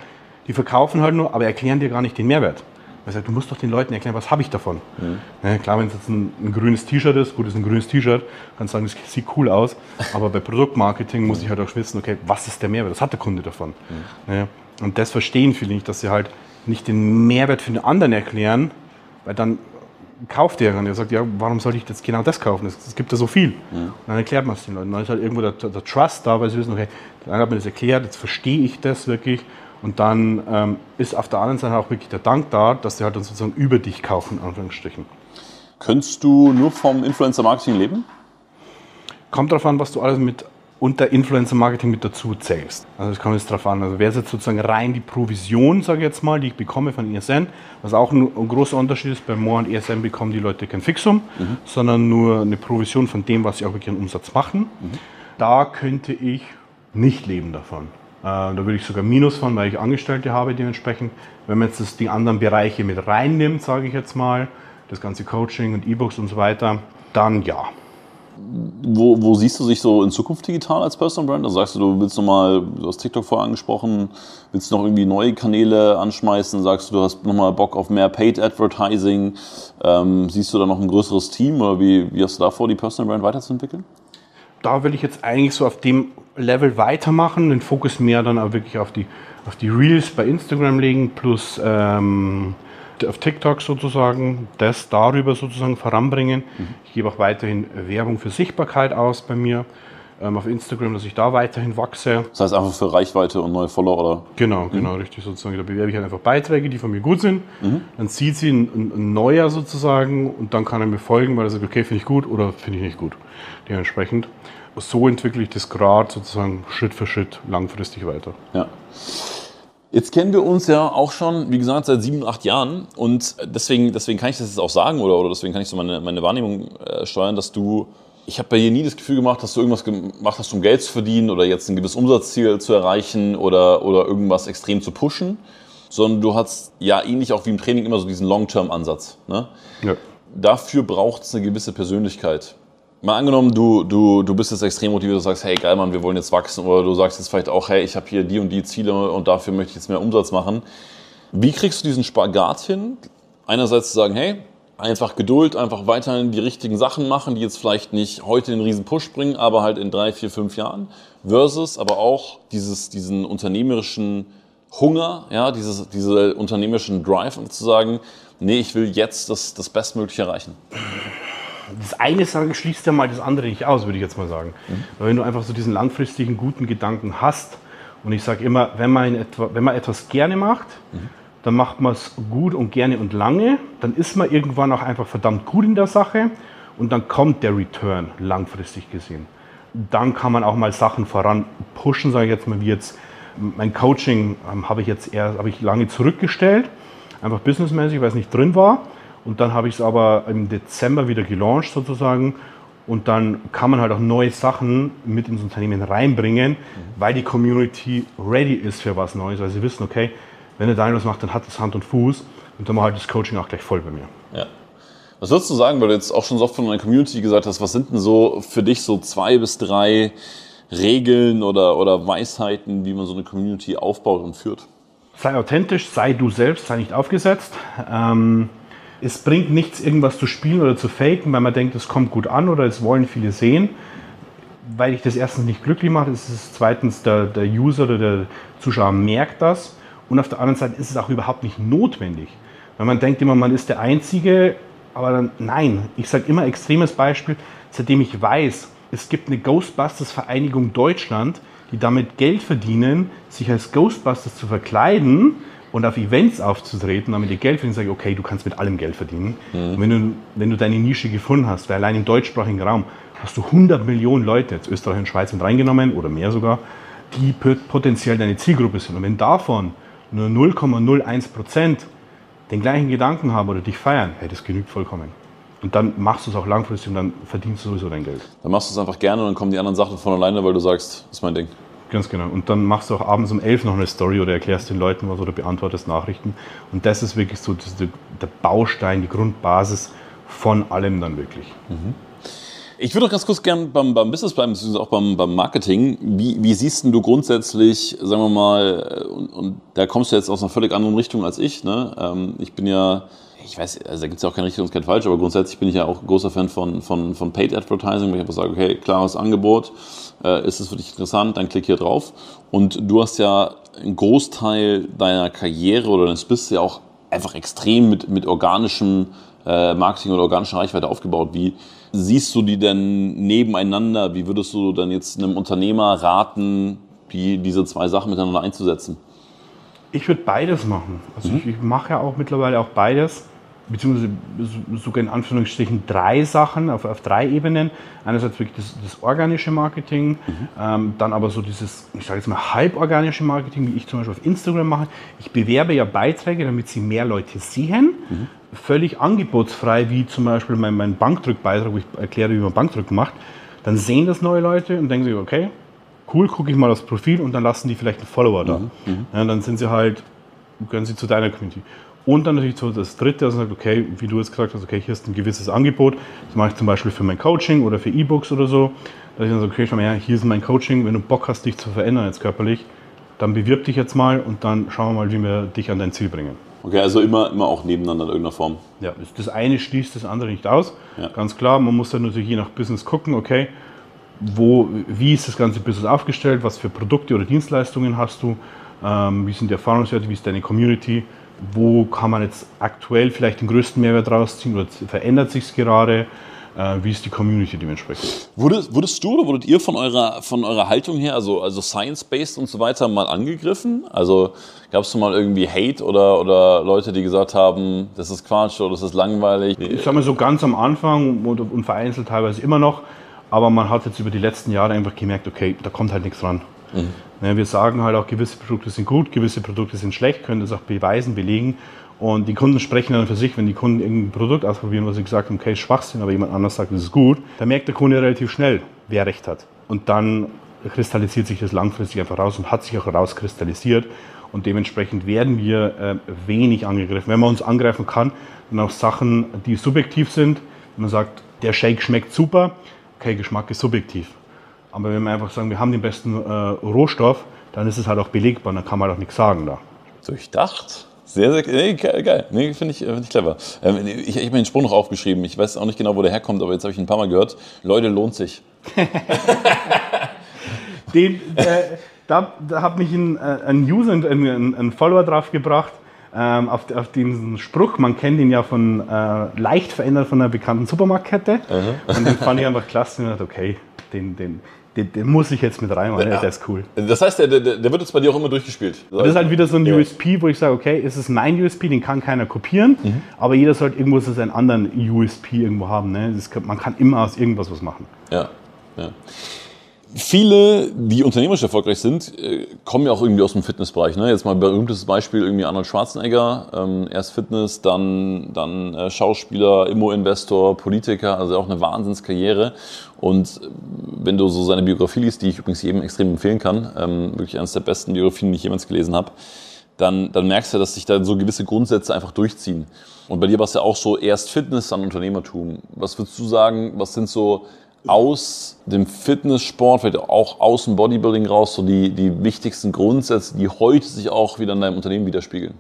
Die verkaufen halt nur, aber erklären dir gar nicht den Mehrwert. Er sagt, du musst doch den Leuten erklären, was habe ich davon. Mhm. Ja, klar, wenn es jetzt ein, ein grünes T-Shirt ist, gut, es ist ein grünes T-Shirt, kannst sagen, das sieht cool aus. Aber bei Produktmarketing muss ich halt auch wissen, okay, was ist der Mehrwert, was hat der Kunde davon. Mhm. Ja, und das verstehen viele nicht, dass sie halt nicht den Mehrwert für den anderen erklären, weil dann kauft der und er sagt, ja, warum soll ich jetzt genau das kaufen? Es, gibt ja so viel. Und dann erklärt man es den Leuten. Dann ist halt irgendwo der, der Trust da, weil sie wissen, okay, dann hat man das erklärt, jetzt verstehe ich das wirklich und dann ähm, ist auf der anderen Seite auch wirklich der Dank da, dass sie halt dann sozusagen über dich kaufen, in Anführungsstrichen. Könntest du nur vom Influencer-Marketing leben? Kommt darauf an, was du alles mit unter Influencer-Marketing mit dazu zählst. Also das kommt jetzt darauf an. Also wäre es jetzt sozusagen rein die Provision, sage ich jetzt mal, die ich bekomme von ESN, was auch ein, ein großer Unterschied ist, bei Moore und ESN bekommen die Leute kein Fixum, mhm. sondern nur eine Provision von dem, was sie auch wirklich an Umsatz machen. Mhm. Da könnte ich nicht leben davon. Äh, da würde ich sogar Minus fahren, weil ich Angestellte habe dementsprechend. Wenn man jetzt das, die anderen Bereiche mit reinnimmt, sage ich jetzt mal, das ganze Coaching und E-Books und so weiter, dann ja. Wo, wo, siehst du sich so in Zukunft digital als Personal Brand? Also sagst du, du willst nochmal, du hast TikTok vorher angesprochen, willst du noch irgendwie neue Kanäle anschmeißen? Sagst du, du hast nochmal Bock auf mehr Paid Advertising? Ähm, siehst du da noch ein größeres Team oder wie, wie hast du da vor, die Personal Brand weiterzuentwickeln? Da will ich jetzt eigentlich so auf dem Level weitermachen, den Fokus mehr dann auch wirklich auf die, auf die Reels bei Instagram legen, plus ähm, auf TikTok sozusagen, das darüber sozusagen voranbringen. Mhm. Ich gebe auch weiterhin Werbung für Sichtbarkeit aus bei mir ähm, auf Instagram, dass ich da weiterhin wachse. Das heißt einfach für Reichweite und neue Follower, oder? Genau, mhm. genau, richtig sozusagen. Da bewerbe ich halt einfach Beiträge, die von mir gut sind. Mhm. Dann sieht sie ein, ein, neuer sozusagen und dann kann er mir folgen, weil er sagt, okay, finde ich gut oder finde ich nicht gut. Dementsprechend so entwickle ich das gerade sozusagen Schritt für Schritt langfristig weiter. Ja. Jetzt kennen wir uns ja auch schon, wie gesagt, seit sieben, acht Jahren und deswegen, deswegen kann ich das jetzt auch sagen oder, oder deswegen kann ich so meine, meine Wahrnehmung äh, steuern, dass du, ich habe bei dir nie das Gefühl gemacht, dass du irgendwas gemacht hast, um Geld zu verdienen oder jetzt ein gewisses Umsatzziel zu erreichen oder, oder irgendwas extrem zu pushen, sondern du hast ja ähnlich auch wie im Training immer so diesen Long-Term-Ansatz. Ne? Ja. Dafür braucht es eine gewisse Persönlichkeit. Mal angenommen, du, du, du bist jetzt extrem motiviert, du sagst, hey geil Mann, wir wollen jetzt wachsen oder du sagst jetzt vielleicht auch, hey, ich habe hier die und die Ziele und dafür möchte ich jetzt mehr Umsatz machen. Wie kriegst du diesen Spagat hin? Einerseits zu sagen, hey, einfach Geduld, einfach weiterhin die richtigen Sachen machen, die jetzt vielleicht nicht heute den riesen Push bringen, aber halt in drei, vier, fünf Jahren. Versus aber auch dieses, diesen unternehmerischen Hunger, ja, dieses, diese unternehmerischen Drive, um zu sagen, nee, ich will jetzt das, das Bestmögliche erreichen das eine sagen schließt ja mal das andere nicht aus, würde ich jetzt mal sagen. Mhm. Weil wenn du einfach so diesen langfristigen guten Gedanken hast, und ich sage immer, wenn man, etwa, wenn man etwas gerne macht, mhm. dann macht man es gut und gerne und lange, dann ist man irgendwann auch einfach verdammt gut in der Sache und dann kommt der Return langfristig gesehen. Dann kann man auch mal Sachen voran pushen, sage ich jetzt mal, wie jetzt mein Coaching ähm, habe ich jetzt eher, habe ich lange zurückgestellt, einfach businessmäßig, weil es nicht drin war. Und dann habe ich es aber im Dezember wieder gelauncht sozusagen. Und dann kann man halt auch neue Sachen mit ins Unternehmen reinbringen, weil die Community ready ist für was Neues. Weil sie wissen, okay, wenn der Daniel was macht, dann hat das Hand und Fuß. Und dann mache halt das Coaching auch gleich voll bei mir. Ja. Was würdest du sagen, weil du jetzt auch schon so oft von deiner Community gesagt hast, was sind denn so für dich so zwei bis drei Regeln oder, oder Weisheiten, wie man so eine Community aufbaut und führt? Sei authentisch, sei du selbst, sei nicht aufgesetzt. Ähm, es bringt nichts, irgendwas zu spielen oder zu faken, weil man denkt, es kommt gut an oder es wollen viele sehen. Weil ich das erstens nicht glücklich mache, ist es zweitens der, der User oder der Zuschauer merkt das. Und auf der anderen Seite ist es auch überhaupt nicht notwendig. Weil man denkt immer, man ist der Einzige Aber dann, nein, ich sage immer extremes Beispiel, seitdem ich weiß, es gibt eine Ghostbusters-Vereinigung Deutschland, die damit Geld verdienen, sich als Ghostbusters zu verkleiden und auf Events aufzutreten, damit ihr Geld verdienen, sage ich, okay, du kannst mit allem Geld verdienen. Mhm. wenn du, wenn du deine Nische gefunden hast, weil allein im deutschsprachigen Raum hast du 100 Millionen Leute, jetzt Österreich und Schweiz mit reingenommen oder mehr sogar, die potenziell deine Zielgruppe sind. Und wenn davon nur 0,01 Prozent den gleichen Gedanken haben oder dich feiern, hey, das genügt vollkommen. Und dann machst du es auch langfristig und dann verdienst du sowieso dein Geld. Dann machst du es einfach gerne und dann kommen die anderen Sachen von alleine, weil du sagst, das ist mein Ding. Ganz genau. Und dann machst du auch abends um elf noch eine Story oder erklärst den Leuten was oder beantwortest Nachrichten. Und das ist wirklich so der Baustein, die Grundbasis von allem dann wirklich. Mhm. Ich würde auch ganz kurz gerne beim, beim Business bleiben, beziehungsweise auch beim, beim Marketing. Wie, wie siehst du grundsätzlich, sagen wir mal, und, und da kommst du jetzt aus einer völlig anderen Richtung als ich. Ne? Ähm, ich bin ja ich weiß, also da gibt es ja auch kein richtig und kein falsch, aber grundsätzlich bin ich ja auch ein großer Fan von, von, von Paid Advertising, wo ich einfach sage, okay, klares Angebot, äh, ist es für dich interessant, dann klick hier drauf. Und du hast ja einen Großteil deiner Karriere oder deines bist ja auch einfach extrem mit, mit organischem äh, Marketing oder organischer Reichweite aufgebaut. Wie siehst du die denn nebeneinander? Wie würdest du dann jetzt einem Unternehmer raten, die, diese zwei Sachen miteinander einzusetzen? Ich würde beides machen. Also mhm. ich, ich mache ja auch mittlerweile auch beides beziehungsweise sogar in Anführungsstrichen drei Sachen auf, auf drei Ebenen. Einerseits wirklich das, das organische Marketing, mhm. ähm, dann aber so dieses, ich sage jetzt mal, halborganische Marketing, wie ich zum Beispiel auf Instagram mache. Ich bewerbe ja Beiträge, damit sie mehr Leute sehen. Mhm. Völlig angebotsfrei, wie zum Beispiel mein, mein Bankdrückbeitrag, wo ich erkläre, wie man Bankdrücken macht. Dann sehen das neue Leute und denken sich, okay, cool, gucke ich mal aufs Profil und dann lassen die vielleicht einen Follower da. Mhm. mhm. Ja, dann sind sie halt, gehören sie zu deiner Community. Und dann natürlich so das Dritte, also sagt, okay, wie du jetzt gesagt hast, okay, hier ist ein gewisses Angebot. Das mache ich zum Beispiel für mein Coaching oder für E-Books oder so. Dass ich dann sage, okay, schau mal her, hier ist mein Coaching. Wenn du Bock hast, dich zu verändern jetzt körperlich, dann bewirb dich jetzt mal und dann schauen wir mal, wie wir dich an dein Ziel bringen. Okay, also immer, immer auch nebeneinander in irgendeiner Form. Ja, das eine schließt das andere nicht aus. Ja. Ganz klar, man muss dann natürlich je nach Business gucken, okay, wo, wie ist das ganze Business aufgestellt, was für Produkte oder Dienstleistungen hast du, ähm, wie sind die Erfahrungswerte, wie ist deine Community, wo kann man jetzt aktuell vielleicht den größten Mehrwert rausziehen oder verändert sich es gerade? Äh, wie ist die Community dementsprechend? Wurdest, wurdest du oder wurdet ihr von eurer, von eurer Haltung her, also, also science-based und so weiter, mal angegriffen? Also gab es mal irgendwie Hate oder, oder Leute, die gesagt haben, das ist Quatsch oder das ist langweilig? Ich sag mal so ganz am Anfang und, und vereinzelt teilweise immer noch, aber man hat jetzt über die letzten Jahre einfach gemerkt, okay, da kommt halt nichts ran. Mhm. Ja, wir sagen halt auch, gewisse Produkte sind gut, gewisse Produkte sind schlecht, können das auch beweisen, belegen. Und die Kunden sprechen dann für sich, wenn die Kunden irgendein Produkt ausprobieren, was sie gesagt haben, okay, ist Schwachsinn, aber jemand anders sagt, das ist gut, dann merkt der Kunde relativ schnell, wer recht hat. Und dann kristallisiert sich das langfristig einfach raus und hat sich auch rauskristallisiert. Und dementsprechend werden wir äh, wenig angegriffen. Wenn man uns angreifen kann, dann auch Sachen, die subjektiv sind. Wenn man sagt, der Shake schmeckt super, okay, Geschmack ist subjektiv. Aber wenn wir einfach sagen, wir haben den besten äh, Rohstoff, dann ist es halt auch belegbar, dann kann man halt auch nichts sagen da. Durchdacht? Sehr, sehr nee, geil. Nee, finde ich, find ich clever. Ähm, ich ich habe mir den Spruch noch aufgeschrieben. Ich weiß auch nicht genau, wo der herkommt, aber jetzt habe ich ihn ein paar Mal gehört. Leute, lohnt sich. den, äh, da, da hat mich ein, äh, ein User, ein, ein Follower drauf gebracht, ähm, auf, auf, diesen Spruch. Man kennt ihn ja von äh, leicht verändert von einer bekannten Supermarktkette. Mhm. Und den fand ich einfach klasse und dachte, okay, den, den, den, den, muss ich jetzt mit reinmachen, ja. der ist cool. Das heißt, der, der, der, wird jetzt bei dir auch immer durchgespielt. Das ist halt wieder so ein ja. USP, wo ich sage, okay, es ist mein USP, den kann keiner kopieren, mhm. aber jeder sollte irgendwo so seinen anderen USP irgendwo haben. Ne? Kann, man kann immer aus irgendwas was machen. Ja, ja. Viele, die unternehmerisch erfolgreich sind, äh, kommen ja auch irgendwie aus dem Fitnessbereich. Ne? Jetzt mal ein berühmtes Beispiel, irgendwie Arnold Schwarzenegger. Ähm, erst Fitness, dann, dann äh, Schauspieler, Immo-Investor, Politiker, also auch eine Wahnsinnskarriere. Und wenn du so seine Biografie liest, die ich übrigens jedem extrem empfehlen kann, ähm, wirklich eines der besten Biografien, die ich jemals gelesen habe, dann, dann merkst du, dass sich da so gewisse Grundsätze einfach durchziehen. Und bei dir war es ja auch so erst Fitness, dann Unternehmertum. Was würdest du sagen, was sind so aus dem Fitnesssport, vielleicht auch aus dem Bodybuilding raus, so die, die wichtigsten Grundsätze, die heute sich auch wieder in deinem Unternehmen widerspiegeln?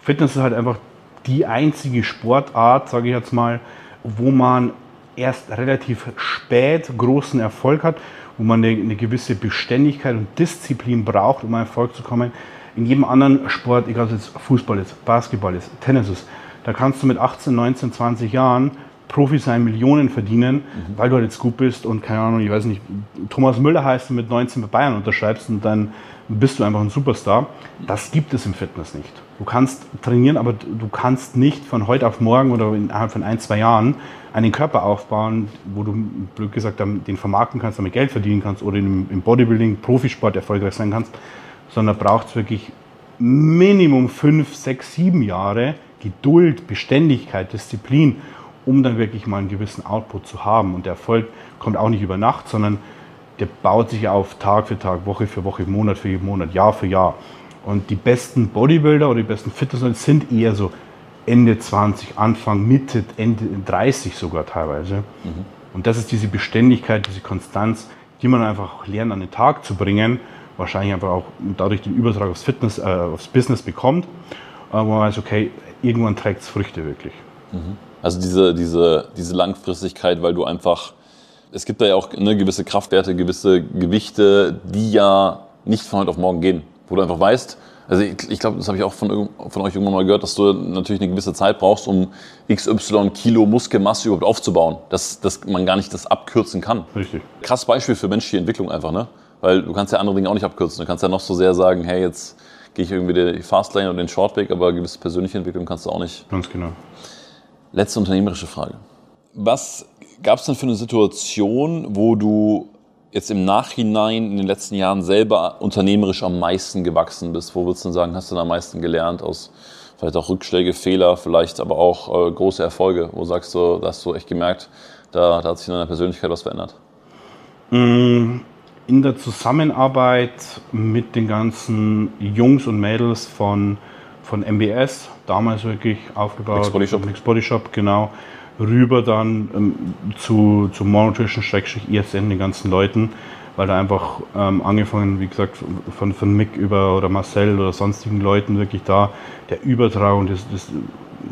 Fitness ist halt einfach die einzige Sportart, sage ich jetzt mal, wo man erst relativ spät großen Erfolg hat, wo man eine, eine gewisse Beständigkeit und Disziplin braucht, um an Erfolg zu kommen. In jedem anderen Sport, egal ob es jetzt Fußball ist, Basketball ist, Tennis ist, Da kannst du mit 18, 19, 20 Jahren Profi sein, Millionen verdienen, mhm. weil du halt jetzt gut bist und keine Ahnung, ich weiß nicht, Thomas Müller heißt und mit 19 bei Bayern unterschreibst und dann bist du einfach ein Superstar. Das gibt es im Fitness nicht. Du kannst trainieren, aber du kannst nicht von heute auf morgen oder innerhalb von ein, zwei Jahren einen Körper aufbauen, wo du, blöd gesagt, den vermarkten kannst, damit Geld verdienen kannst oder im Bodybuilding, Profisport erfolgreich sein kannst, sondern braucht es wirklich Minimum fünf, sechs, sieben Jahre Geduld, Beständigkeit, Disziplin, um dann wirklich mal einen gewissen Output zu haben. Und der Erfolg kommt auch nicht über Nacht, sondern der baut sich auf Tag für Tag, Woche für Woche, Monat für Monat, Jahr für Jahr. Und die besten Bodybuilder oder die besten Fitness sind eher so Ende 20, Anfang, Mitte, Ende 30 sogar teilweise. Mhm. Und das ist diese Beständigkeit, diese Konstanz, die man einfach lernt an den Tag zu bringen. Wahrscheinlich einfach auch dadurch den Übertrag aufs Fitness, äh, aufs Business bekommt, äh, wo man weiß, okay, irgendwann trägt es Früchte wirklich. Mhm. Also diese, diese, diese Langfristigkeit, weil du einfach, es gibt da ja auch eine gewisse Kraftwerte, gewisse Gewichte, die ja nicht von heute auf morgen gehen. Wo du einfach weißt, also ich, ich glaube, das habe ich auch von, von euch irgendwann mal gehört, dass du natürlich eine gewisse Zeit brauchst, um XY Kilo Muskelmasse überhaupt aufzubauen. Dass, dass man gar nicht das abkürzen kann. Richtig. Krass Beispiel für menschliche Entwicklung einfach, ne? Weil du kannst ja andere Dinge auch nicht abkürzen. Du kannst ja noch so sehr sagen, hey, jetzt gehe ich irgendwie die Fastlane oder den Shortweg, aber gewisse persönliche Entwicklung kannst du auch nicht. Ganz genau. Letzte unternehmerische Frage. Was gab es denn für eine Situation, wo du jetzt im Nachhinein in den letzten Jahren selber unternehmerisch am meisten gewachsen bist? Wo würdest du sagen, hast du am meisten gelernt aus vielleicht auch Rückschläge, Fehler, vielleicht aber auch äh, große Erfolge? Wo sagst du, da hast du echt gemerkt, da, da hat sich in deiner Persönlichkeit was verändert? Mm, in der Zusammenarbeit mit den ganzen Jungs und Mädels von, von MBS, damals wirklich aufgebaut. Mixed Body Shop. Mixed Body Shop, genau. Rüber dann ähm, zu, zu Monotrition, Schrägstrich, ESN, den ganzen Leuten, weil da einfach ähm, angefangen, wie gesagt, von, von Mick über oder Marcel oder sonstigen Leuten wirklich da der Übertrag und das, das,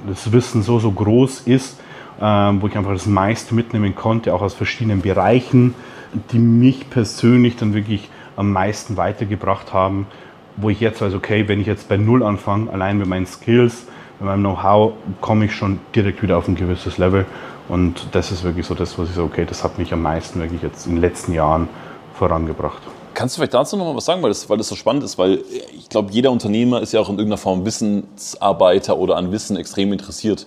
das Wissen so, so groß ist, ähm, wo ich einfach das meiste mitnehmen konnte, auch aus verschiedenen Bereichen die mich persönlich dann wirklich am meisten weitergebracht haben, wo ich jetzt weiß, okay, wenn ich jetzt bei Null anfange, allein mit meinen Skills, mit meinem Know-how, komme ich schon direkt wieder auf ein gewisses Level. Und das ist wirklich so das, was ich sage, okay, das hat mich am meisten wirklich jetzt in den letzten Jahren vorangebracht. Kannst du vielleicht dazu noch mal was sagen, weil das, weil das so spannend ist? Weil ich glaube, jeder Unternehmer ist ja auch in irgendeiner Form Wissensarbeiter oder an Wissen extrem interessiert.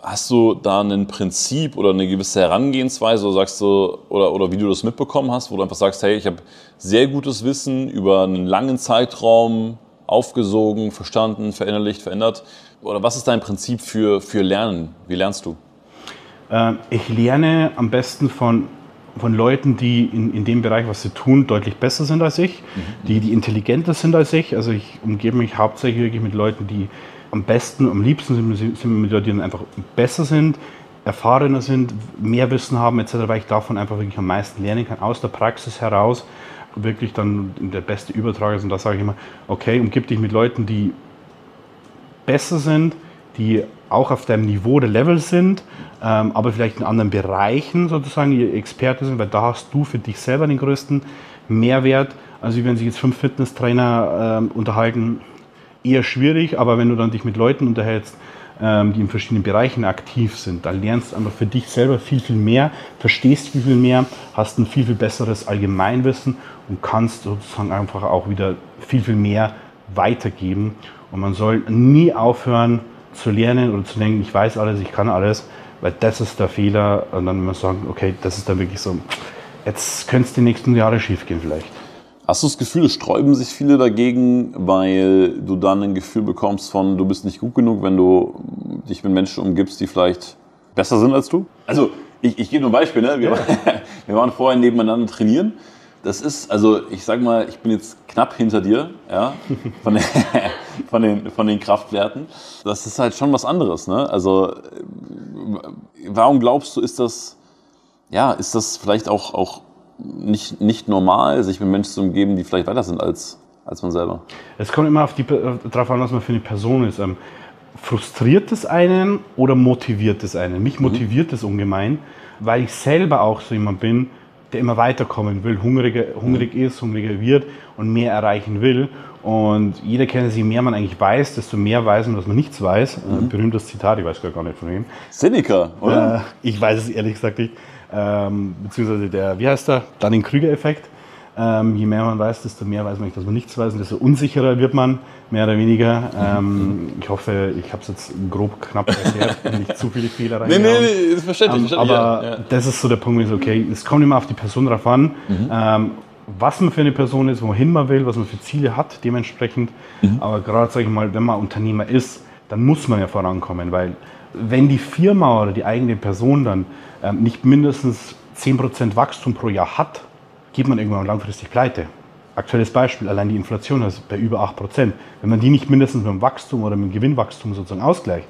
Hast du da ein Prinzip oder eine gewisse Herangehensweise oder sagst du, oder, oder wie du das mitbekommen hast, wo du einfach sagst, hey, ich habe sehr gutes Wissen über einen langen Zeitraum aufgesogen, verstanden, verinnerlicht, verändert? Oder was ist dein Prinzip für, für Lernen? Wie lernst du? Ähm, ich lerne am besten von, von Leuten, die in, in dem Bereich, was sie tun, deutlich besser sind als ich, mhm. die, die intelligenter sind als ich. Also ich umgebe mich hauptsächlich wirklich mit Leuten, die am besten, am liebsten sind, wir mit Leuten, die einfach besser sind, erfahrener sind, mehr Wissen haben etc., weil ich davon einfach wirklich am meisten lernen kann, aus der Praxis heraus wirklich dann der beste Übertrag ist. Und da sage ich immer, okay, umgib dich mit Leuten, die besser sind, die auch auf deinem Niveau oder Level sind, ähm, aber vielleicht in anderen Bereichen sozusagen die Experte sind, weil da hast du für dich selber den größten Mehrwert. Also wenn sich jetzt fünf Fitnesstrainer ähm, unterhalten, eher schwierig, aber wenn du dann dich mit Leuten unterhältst, ähm, die in verschiedenen Bereichen aktiv sind, dann lernst du einfach für dich selber viel, viel mehr, verstehst viel, viel mehr, hast ein viel, viel besseres Allgemeinwissen und kannst sozusagen einfach auch wieder viel, viel mehr weitergeben. Und man soll nie aufhören zu lernen oder zu denken, ich weiß alles, ich kann alles, weil das ist der Fehler. Und dann muss man sagen, okay, das ist dann wirklich so, jetzt könnte es die nächsten Jahre schief gehen vielleicht. Hast du das Gefühl, es sträuben sich viele dagegen, weil du dann ein Gefühl bekommst von, du bist nicht gut genug, wenn du dich mit Menschen umgibst, die vielleicht besser sind als du? Also, ich, ich gebe nur ein Beispiel, ne? Wir, ja. wir waren vorher nebeneinander trainieren. Das ist, also ich sag mal, ich bin jetzt knapp hinter dir, ja, von den, von den, von den Kraftwerten. Das ist halt schon was anderes, ne? Also, warum glaubst du, ist das, ja, ist das vielleicht auch, auch nicht, nicht normal, sich mit Menschen zu umgeben, die vielleicht weiter sind als, als man selber. Es kommt immer auf die, darauf an, was man für eine Person ist. Ähm, frustriert es einen oder motiviert es einen? Mich mhm. motiviert es ungemein, weil ich selber auch so jemand bin, der immer weiterkommen will, hungriger, hungrig ist, hungriger wird und mehr erreichen will. Und jeder kennt es, je mehr man eigentlich weiß, desto mehr weiß man, dass man nichts weiß. Mhm. Ein berühmtes Zitat, ich weiß gar nicht von wem. Seneca, oder? Äh, ich weiß es ehrlich gesagt nicht. Ähm, beziehungsweise der, wie heißt der? Dunning-Krüger-Effekt. Ähm, je mehr man weiß, desto mehr weiß man, dass man nichts weiß und desto unsicherer wird man, mehr oder weniger. Ähm, ich hoffe, ich habe es jetzt grob knapp erklärt, nicht zu viele Fehler rein. Nee, nee, nee, ist verständlich. Ähm, aber ja, ja. das ist so der Punkt, ist okay, es kommt immer auf die Person drauf an, mhm. ähm, was man für eine Person ist, wohin man will, was man für Ziele hat, dementsprechend. Mhm. Aber gerade, sage ich mal, wenn man Unternehmer ist, dann muss man ja vorankommen, weil wenn die Firma oder die eigene Person dann nicht mindestens 10% Wachstum pro Jahr hat, geht man irgendwann langfristig pleite. Aktuelles Beispiel, allein die Inflation ist bei über 8%. Wenn man die nicht mindestens mit dem Wachstum oder mit dem Gewinnwachstum sozusagen ausgleicht,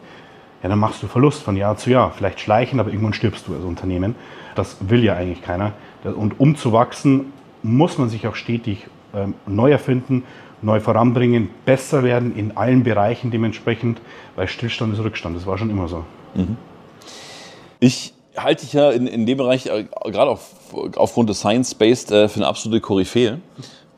ja, dann machst du Verlust von Jahr zu Jahr. Vielleicht schleichen, aber irgendwann stirbst du als Unternehmen. Das will ja eigentlich keiner. Und um zu wachsen, muss man sich auch stetig ähm, neu erfinden, neu voranbringen, besser werden in allen Bereichen dementsprechend, weil Stillstand ist Rückstand. Das war schon immer so. Mhm. Ich halte dich ja in, in dem Bereich, äh, gerade auf, aufgrund des Science-Based, äh, für eine absolute Koryphäe.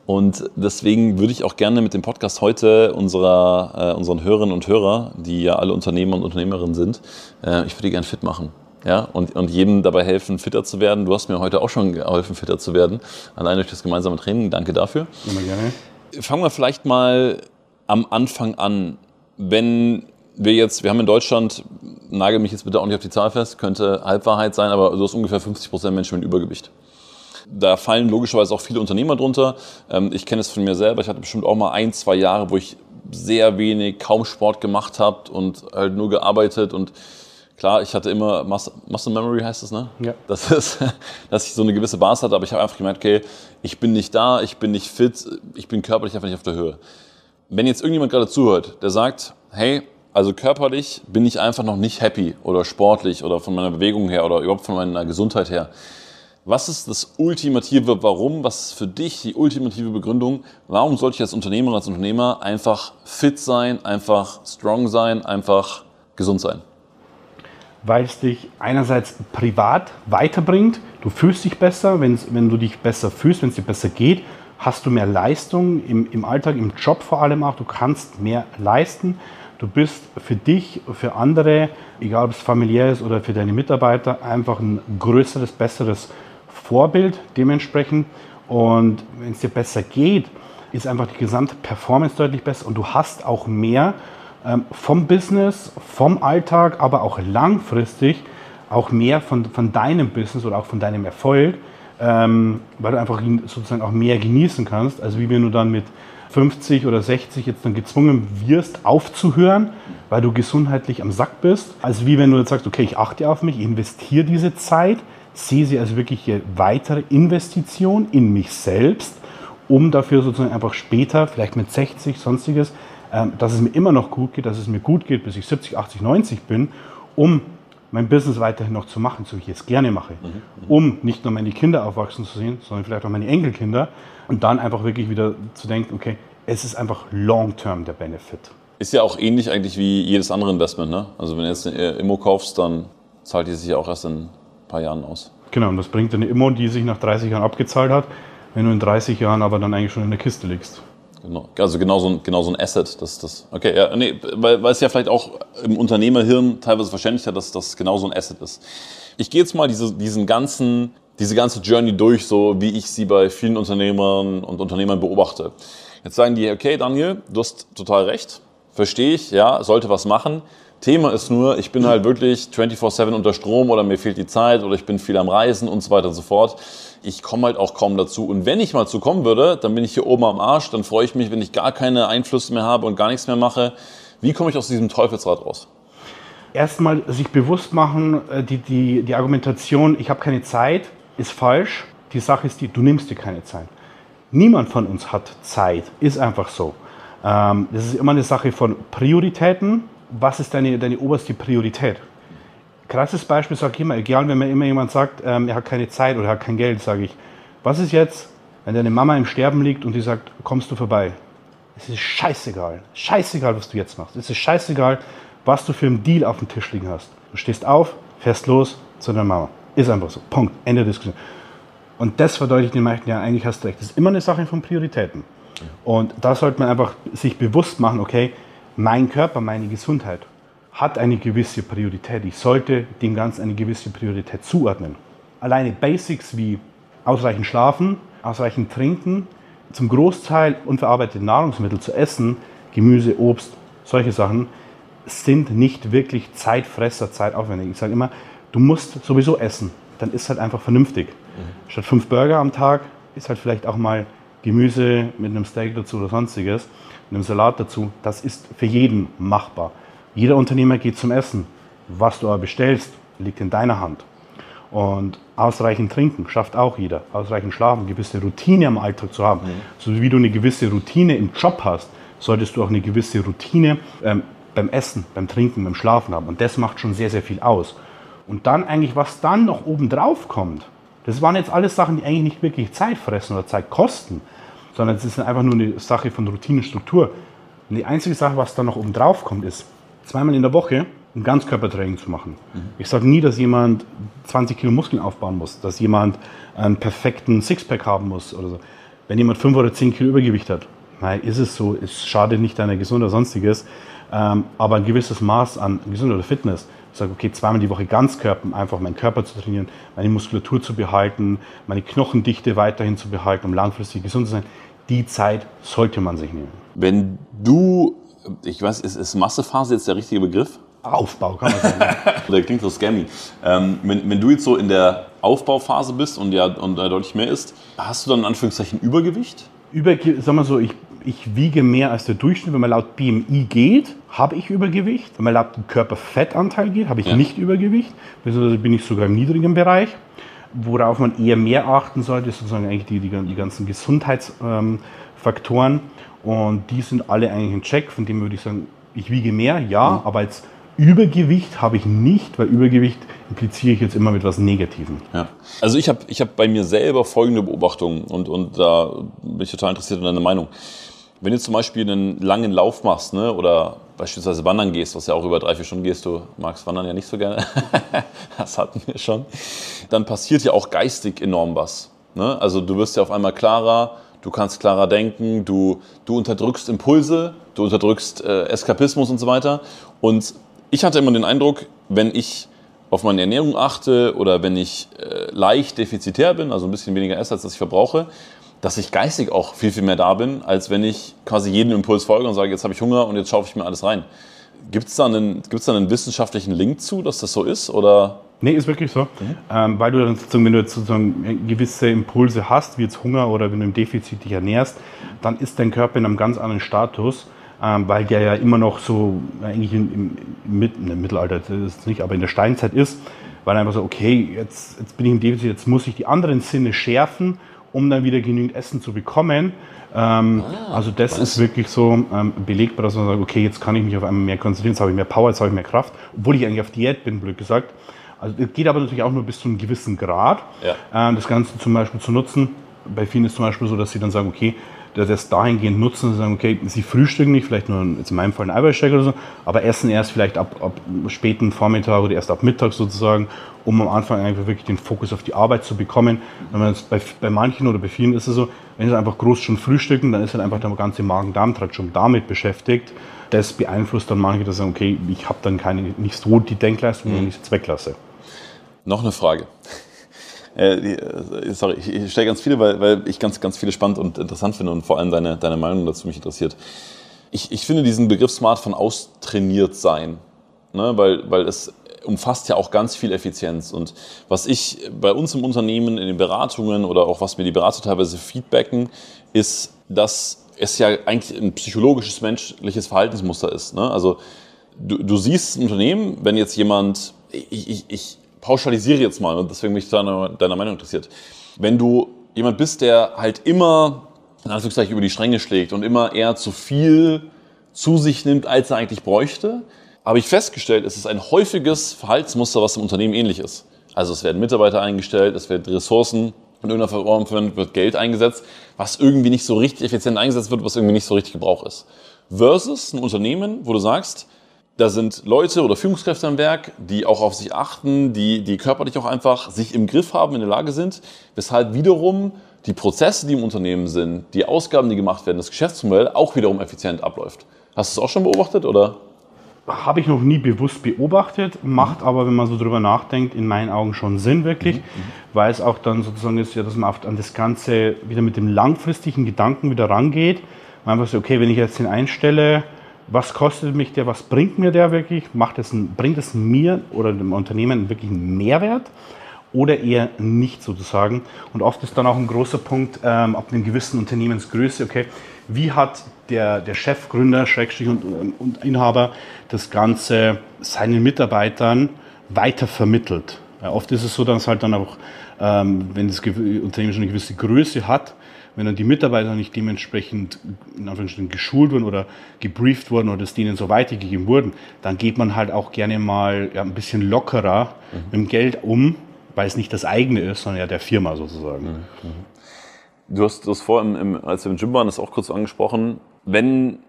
Und deswegen würde ich auch gerne mit dem Podcast heute unserer, äh, unseren Hörerinnen und Hörer, die ja alle Unternehmer und Unternehmerinnen sind, äh, ich würde die gerne fit machen. Ja, und, und jedem dabei helfen, fitter zu werden. Du hast mir heute auch schon geholfen, fitter zu werden. Allein durch das gemeinsame Training. Danke dafür. Immer gerne. Fangen wir vielleicht mal am Anfang an. Wenn wir jetzt, wir haben in Deutschland, nagel mich jetzt bitte auch nicht auf die Zahl fest, könnte Halbwahrheit sein, aber du hast ungefähr 50 Prozent Menschen mit Übergewicht. Da fallen logischerweise auch viele Unternehmer drunter. Ähm, ich kenne es von mir selber. Ich hatte bestimmt auch mal ein, zwei Jahre, wo ich sehr wenig, kaum Sport gemacht habe und halt nur gearbeitet und klar, ich hatte immer Muscle, Muscle Memory heißt es, ne? Ja. Das ist, dass ich so eine gewisse Basis hatte, aber ich habe einfach gemerkt, okay, ich bin nicht da, ich bin nicht fit, ich bin körperlich einfach nicht auf der Höhe. Wenn jetzt irgendjemand gerade zuhört, der sagt, hey, also körperlich bin ich einfach noch nicht happy oder sportlich oder von meiner Bewegung her oder überhaupt von meiner Gesundheit her. Was ist das ultimative Warum? Was ist für dich die ultimative Begründung? Warum sollte ich als Unternehmer, als Unternehmer einfach fit sein, einfach strong sein, einfach gesund sein? Weil es dich einerseits privat weiterbringt, du fühlst dich besser, wenn, du dich besser fühlst, wenn es dir besser geht, hast du mehr Leistung im, im Alltag, im Job vor allem auch, du kannst mehr leisten Du bist für dich, für andere, egal ob es familiär ist oder für deine Mitarbeiter, einfach ein größeres, besseres Vorbild dementsprechend. Und wenn es dir besser geht, ist einfach die gesamte Performance deutlich besser und du hast auch mehr ähm, vom Business, vom Alltag, aber auch langfristig auch mehr von, von deinem Business oder auch von deinem Erfolg, ähm, weil du einfach sozusagen auch mehr genießen kannst, als wie wenn du dann mit 50 oder 60 jetzt dann gezwungen wirst, aufzuhören, weil du gesundheitlich am Sack bist. Also wie wenn du jetzt sagst, okay, ich achte auf mich, investiere diese Zeit, sehe sie als wirkliche weitere Investition in mich selbst, um dafür sozusagen einfach später, vielleicht mit 60, sonstiges, ähm, dass es mir immer noch gut geht, dass es mir gut geht, bis ich 70, 80, 90 bin, um mein Business weiterhin noch zu machen, so wie ich es gerne mache, mhm, mhm, um nicht nur meine Kinder aufwachsen zu sehen, sondern vielleicht auch meine Enkelkinder und dann einfach wirklich wieder zu denken, okay, es ist einfach long-term der Benefit. Ist ja auch ähnlich eigentlich wie jedes andere Investment, ne? Also wenn du jetzt eine Immo kaufst, dann zahlt die sich ja auch erst in ein paar Jahren aus. Genau, und das bringt eine Immo, die sich nach 30 Jahren abgezahlt hat, wenn du in 30 Jahren aber dann eigentlich schon in der Kiste liegst. Genau, also genau so ein, genau so ein Asset. Das, das, okay, ja, nee, weil, weil es ja vielleicht auch im Unternehmerhirn teilweise verständlich hat, dass das genau so ein Asset ist. Ich gehe jetzt mal diese, diesen ganzen, diese ganze Journey durch, so wie ich sie bei vielen Unternehmern und Unternehmern beobachte. Jetzt sagen die, okay, Daniel, du hast total recht, verstehe ich, ja, sollte was machen. Thema ist nur, ich bin halt wirklich 24-7 unter Strom oder mir fehlt die Zeit oder ich bin viel am Reisen und so weiter und so fort ich komme halt auch kaum dazu. Und wenn ich mal zu kommen würde, dann bin ich hier oben am Arsch, dann freue ich mich, wenn ich gar keine Einflüsse mehr habe und gar nichts mehr mache. Wie komme ich aus diesem Teufelsrad raus? Erstmal sich bewusst machen, äh, die, die, die Argumentation, ich habe keine Zeit, ist falsch. Die Sache ist die, du nimmst dir keine Zeit. Niemand von uns hat Zeit, ist einfach so. Ähm, das ist immer eine Sache von Prioritäten. Was ist deine, deine oberste Priorität? krasses Beispiel sage ich immer, egal wenn mir immer jemand sagt, ähm, er hat keine Zeit oder er hat kein Geld, sage ich, was ist jetzt, wenn deine Mama im Sterben liegt und die sagt, kommst du vorbei? Es ist scheißegal. Scheißegal, was du jetzt machst. Es ist scheißegal, was du für einen Deal auf dem Tisch liegen hast. Du stehst auf, fährst los zu deiner Mama. Ist einfach so. Punkt. Ende der Diskussion. Und das verdeutlicht den meisten, ja, eigentlich hast du recht. Das ist immer eine Sache von Prioritäten. Und da sollte man einfach sich bewusst machen, okay, mein Körper, meine Gesundheit hat eine gewisse Priorität. Ich sollte dem Ganzen eine gewisse Priorität zuordnen. Alleine Basics wie ausreichend schlafen, ausreichend trinken, zum Großteil unverarbeitete Nahrungsmittel zu essen, Gemüse, Obst, solche Sachen, sind nicht wirklich Zeitfresser, zeitaufwendig. Ich sage immer, du musst sowieso essen. Dann ist halt einfach vernünftig. Mhm. Statt fünf Burger am Tag ist halt vielleicht auch mal Gemüse mit einem Steak dazu oder sonstiges, mit einem Salat dazu. Das ist für jeden machbar. Jeder Unternehmer geht zum Essen. Was du aber bestellst, liegt in deiner Hand. Und ausreichend trinken schafft auch jeder. Ausreichend schlafen, gewisse Routine am Alltag zu haben. Mhm. So wie du eine gewisse Routine im Job hast, solltest du auch eine gewisse Routine ähm, beim Essen, beim Trinken, beim Schlafen haben. Und das macht schon sehr, sehr viel aus. Und dann eigentlich, was dann noch oben drauf kommt, das waren jetzt alles Sachen, die eigentlich nicht wirklich Zeit fressen oder Zeit kosten, sondern es ist einfach nur eine Sache von Routinestruktur. Und die einzige Sache, was dann noch oben drauf kommt, ist, zweimal in der Woche ein Ganzkörpertraining zu machen. Mhm. Ich sage nie, dass jemand 20 Kilo Muskeln aufbauen muss, dass jemand einen perfekten Sixpack haben muss oder so. Wenn jemand 5 oder 10 Kilo Übergewicht hat, nein, ist es so, es schadet nicht deiner Gesundheit oder sonstiges, ähm, aber ein gewisses Maß an Gesundheit oder Fitness. Ich sage, okay, zweimal die Woche Ganzkörper, einfach meinen Körper zu trainieren, meine Muskulatur zu behalten, meine Knochendichte weiterhin zu behalten, um langfristig gesund zu sein. Die Zeit sollte man sich nehmen. Wenn du, ich weiß, ist, ist Massephase jetzt der richtige Begriff? Aufbau, kann man sagen. der klingt so scammy. Ähm, wenn, wenn, du jetzt so in der Aufbauphase bist und ja und äh, deutlich mehr ist, hast du dann in Anführungszeichen Übergewicht? Übergewicht, sag mal so, ich, ich wiege mehr als der Durchschnitt. Wenn man laut BMI geht, habe ich Übergewicht. Wenn man laut Körperfettanteil geht, habe ich ja. nicht Übergewicht. Also bin ich sogar im niedrigen Bereich. Worauf man eher mehr achten sollte, ist sozusagen eigentlich die, die, die ganzen Gesundheitsfaktoren. Ähm, und die sind alle eigentlich in Check. Von dem würde ich sagen, ich wiege mehr, ja, mhm. aber als Übergewicht habe ich nicht, weil Übergewicht impliziere ich jetzt immer mit was Negativem. Ja. Also ich habe ich hab bei mir selber folgende Beobachtung und, und da bin ich total interessiert in deiner Meinung. Wenn du zum Beispiel einen langen Lauf machst ne, oder beispielsweise wandern gehst, was ja auch über drei, vier Stunden gehst, du magst wandern ja nicht so gerne, das hatten wir schon, dann passiert ja auch geistig enorm was. Ne? Also du wirst ja auf einmal klarer, du kannst klarer denken, du, du unterdrückst Impulse, du unterdrückst äh, Eskapismus und so weiter. Und ich hatte immer den Eindruck, wenn ich auf meine Ernährung achte oder wenn ich äh, leicht defizitär bin, also ein bisschen weniger esse, als dass ich verbrauche, dass ich geistig auch viel, viel mehr da bin, als wenn ich quasi jedem Impuls folge und sage, jetzt habe ich Hunger und jetzt schaufel ich mir alles rein. Gibt es da, einen, da einen wissenschaftlichen Link zu, dass das so ist? Oder? Nee, ist wirklich so. Mhm. Ähm, weil du dann sozusagen, wenn du jetzt sozusagen gewisse Impulse hast, wie jetzt Hunger oder wenn du im Defizit dich ernährst, dann ist dein Körper in einem ganz anderen Status ähm, weil der ja immer noch so eigentlich im, im, im Mittelalter ist es nicht, aber in der Steinzeit ist, weil einfach so, okay, jetzt, jetzt bin ich im Defizit, jetzt muss ich die anderen Sinne schärfen, um dann wieder genügend Essen zu bekommen. Ähm, ah, also das was? ist wirklich so ähm, belegbar, dass man sagt, okay, jetzt kann ich mich auf einmal mehr konzentrieren, jetzt habe ich mehr Power, jetzt habe ich mehr Kraft, obwohl ich eigentlich auf Diät bin, blöd gesagt. Also es geht aber natürlich auch nur bis zu einem gewissen Grad, ja. ähm, das Ganze zum Beispiel zu nutzen. Bei vielen ist zum Beispiel so, dass sie dann sagen, okay, das dahingehend nutzen, sagen, okay, sie frühstücken nicht, vielleicht nur jetzt in meinem Fall ein Eiweißshake oder so, aber essen erst vielleicht ab, ab späten Vormittag oder erst ab Mittag sozusagen, um am Anfang einfach wirklich den Fokus auf die Arbeit zu bekommen. Wenn man bei, bei manchen oder bei vielen ist es so, wenn sie einfach groß schon frühstücken, dann ist halt einfach der ganze Magen-Darm-Trakt schon damit beschäftigt. Das beeinflusst dann manche, dass sagen, okay, ich habe dann keine, nicht so die Denkleistung, wenn ich es weglasse. Noch eine Frage. Äh, sorry, ich stelle ganz viele, weil, weil ich ganz, ganz viele spannend und interessant finde und vor allem deine, deine Meinung dazu mich interessiert. Ich, ich finde diesen Begriff Smartphone austrainiert sein, ne, weil, weil es umfasst ja auch ganz viel Effizienz. Und was ich bei uns im Unternehmen, in den Beratungen oder auch was mir die Berater teilweise feedbacken, ist, dass es ja eigentlich ein psychologisches, menschliches Verhaltensmuster ist. Ne? Also du, du siehst ein Unternehmen, wenn jetzt jemand, ich, ich, ich pauschalisiere jetzt mal und deswegen bin ich deiner, deiner Meinung interessiert. Wenn du jemand bist, der halt immer, in Anführungszeichen, über die Stränge schlägt und immer eher zu viel zu sich nimmt, als er eigentlich bräuchte, habe ich festgestellt, es ist ein häufiges Verhaltensmuster, was im Unternehmen ähnlich ist. Also es werden Mitarbeiter eingestellt, es werden Ressourcen in irgendeiner Form wird Geld eingesetzt, was irgendwie nicht so richtig effizient eingesetzt wird, was irgendwie nicht so richtig Gebrauch ist. Versus ein Unternehmen, wo du sagst, da sind Leute oder Führungskräfte am Werk, die auch auf sich achten, die, die körperlich auch einfach sich im Griff haben, in der Lage sind, weshalb wiederum die Prozesse, die im Unternehmen sind, die Ausgaben, die gemacht werden, das Geschäftsmodell auch wiederum effizient abläuft. Hast du es auch schon beobachtet oder? Habe ich noch nie bewusst beobachtet, macht aber, wenn man so drüber nachdenkt, in meinen Augen schon Sinn wirklich, mhm. weil es auch dann sozusagen ist, ja, dass man an das Ganze wieder mit dem langfristigen Gedanken wieder rangeht. Man einfach so, okay, wenn ich jetzt den einstelle, was kostet mich der, was bringt mir der wirklich? Macht es, bringt es mir oder dem Unternehmen wirklich einen Mehrwert? oder eher nicht sozusagen. Und oft ist dann auch ein großer Punkt ähm, ab einer gewissen Unternehmensgröße, okay, wie hat der, der Chef, Gründer, Schrägstrich und, und Inhaber das Ganze seinen Mitarbeitern weiter vermittelt. Ja, oft ist es so, dass halt dann auch, ähm, wenn das Unternehmen schon eine gewisse Größe hat, wenn dann die Mitarbeiter nicht dementsprechend in Anführungsstrichen geschult wurden oder gebrieft wurden oder es denen so weitergegeben wurden, dann geht man halt auch gerne mal ja, ein bisschen lockerer mhm. mit dem Geld um, weil es nicht das eigene ist, sondern ja der Firma sozusagen. Mhm. mhm. Du hast das vor, im, im, als wir im Gym waren, das auch kurz angesprochen. Wenn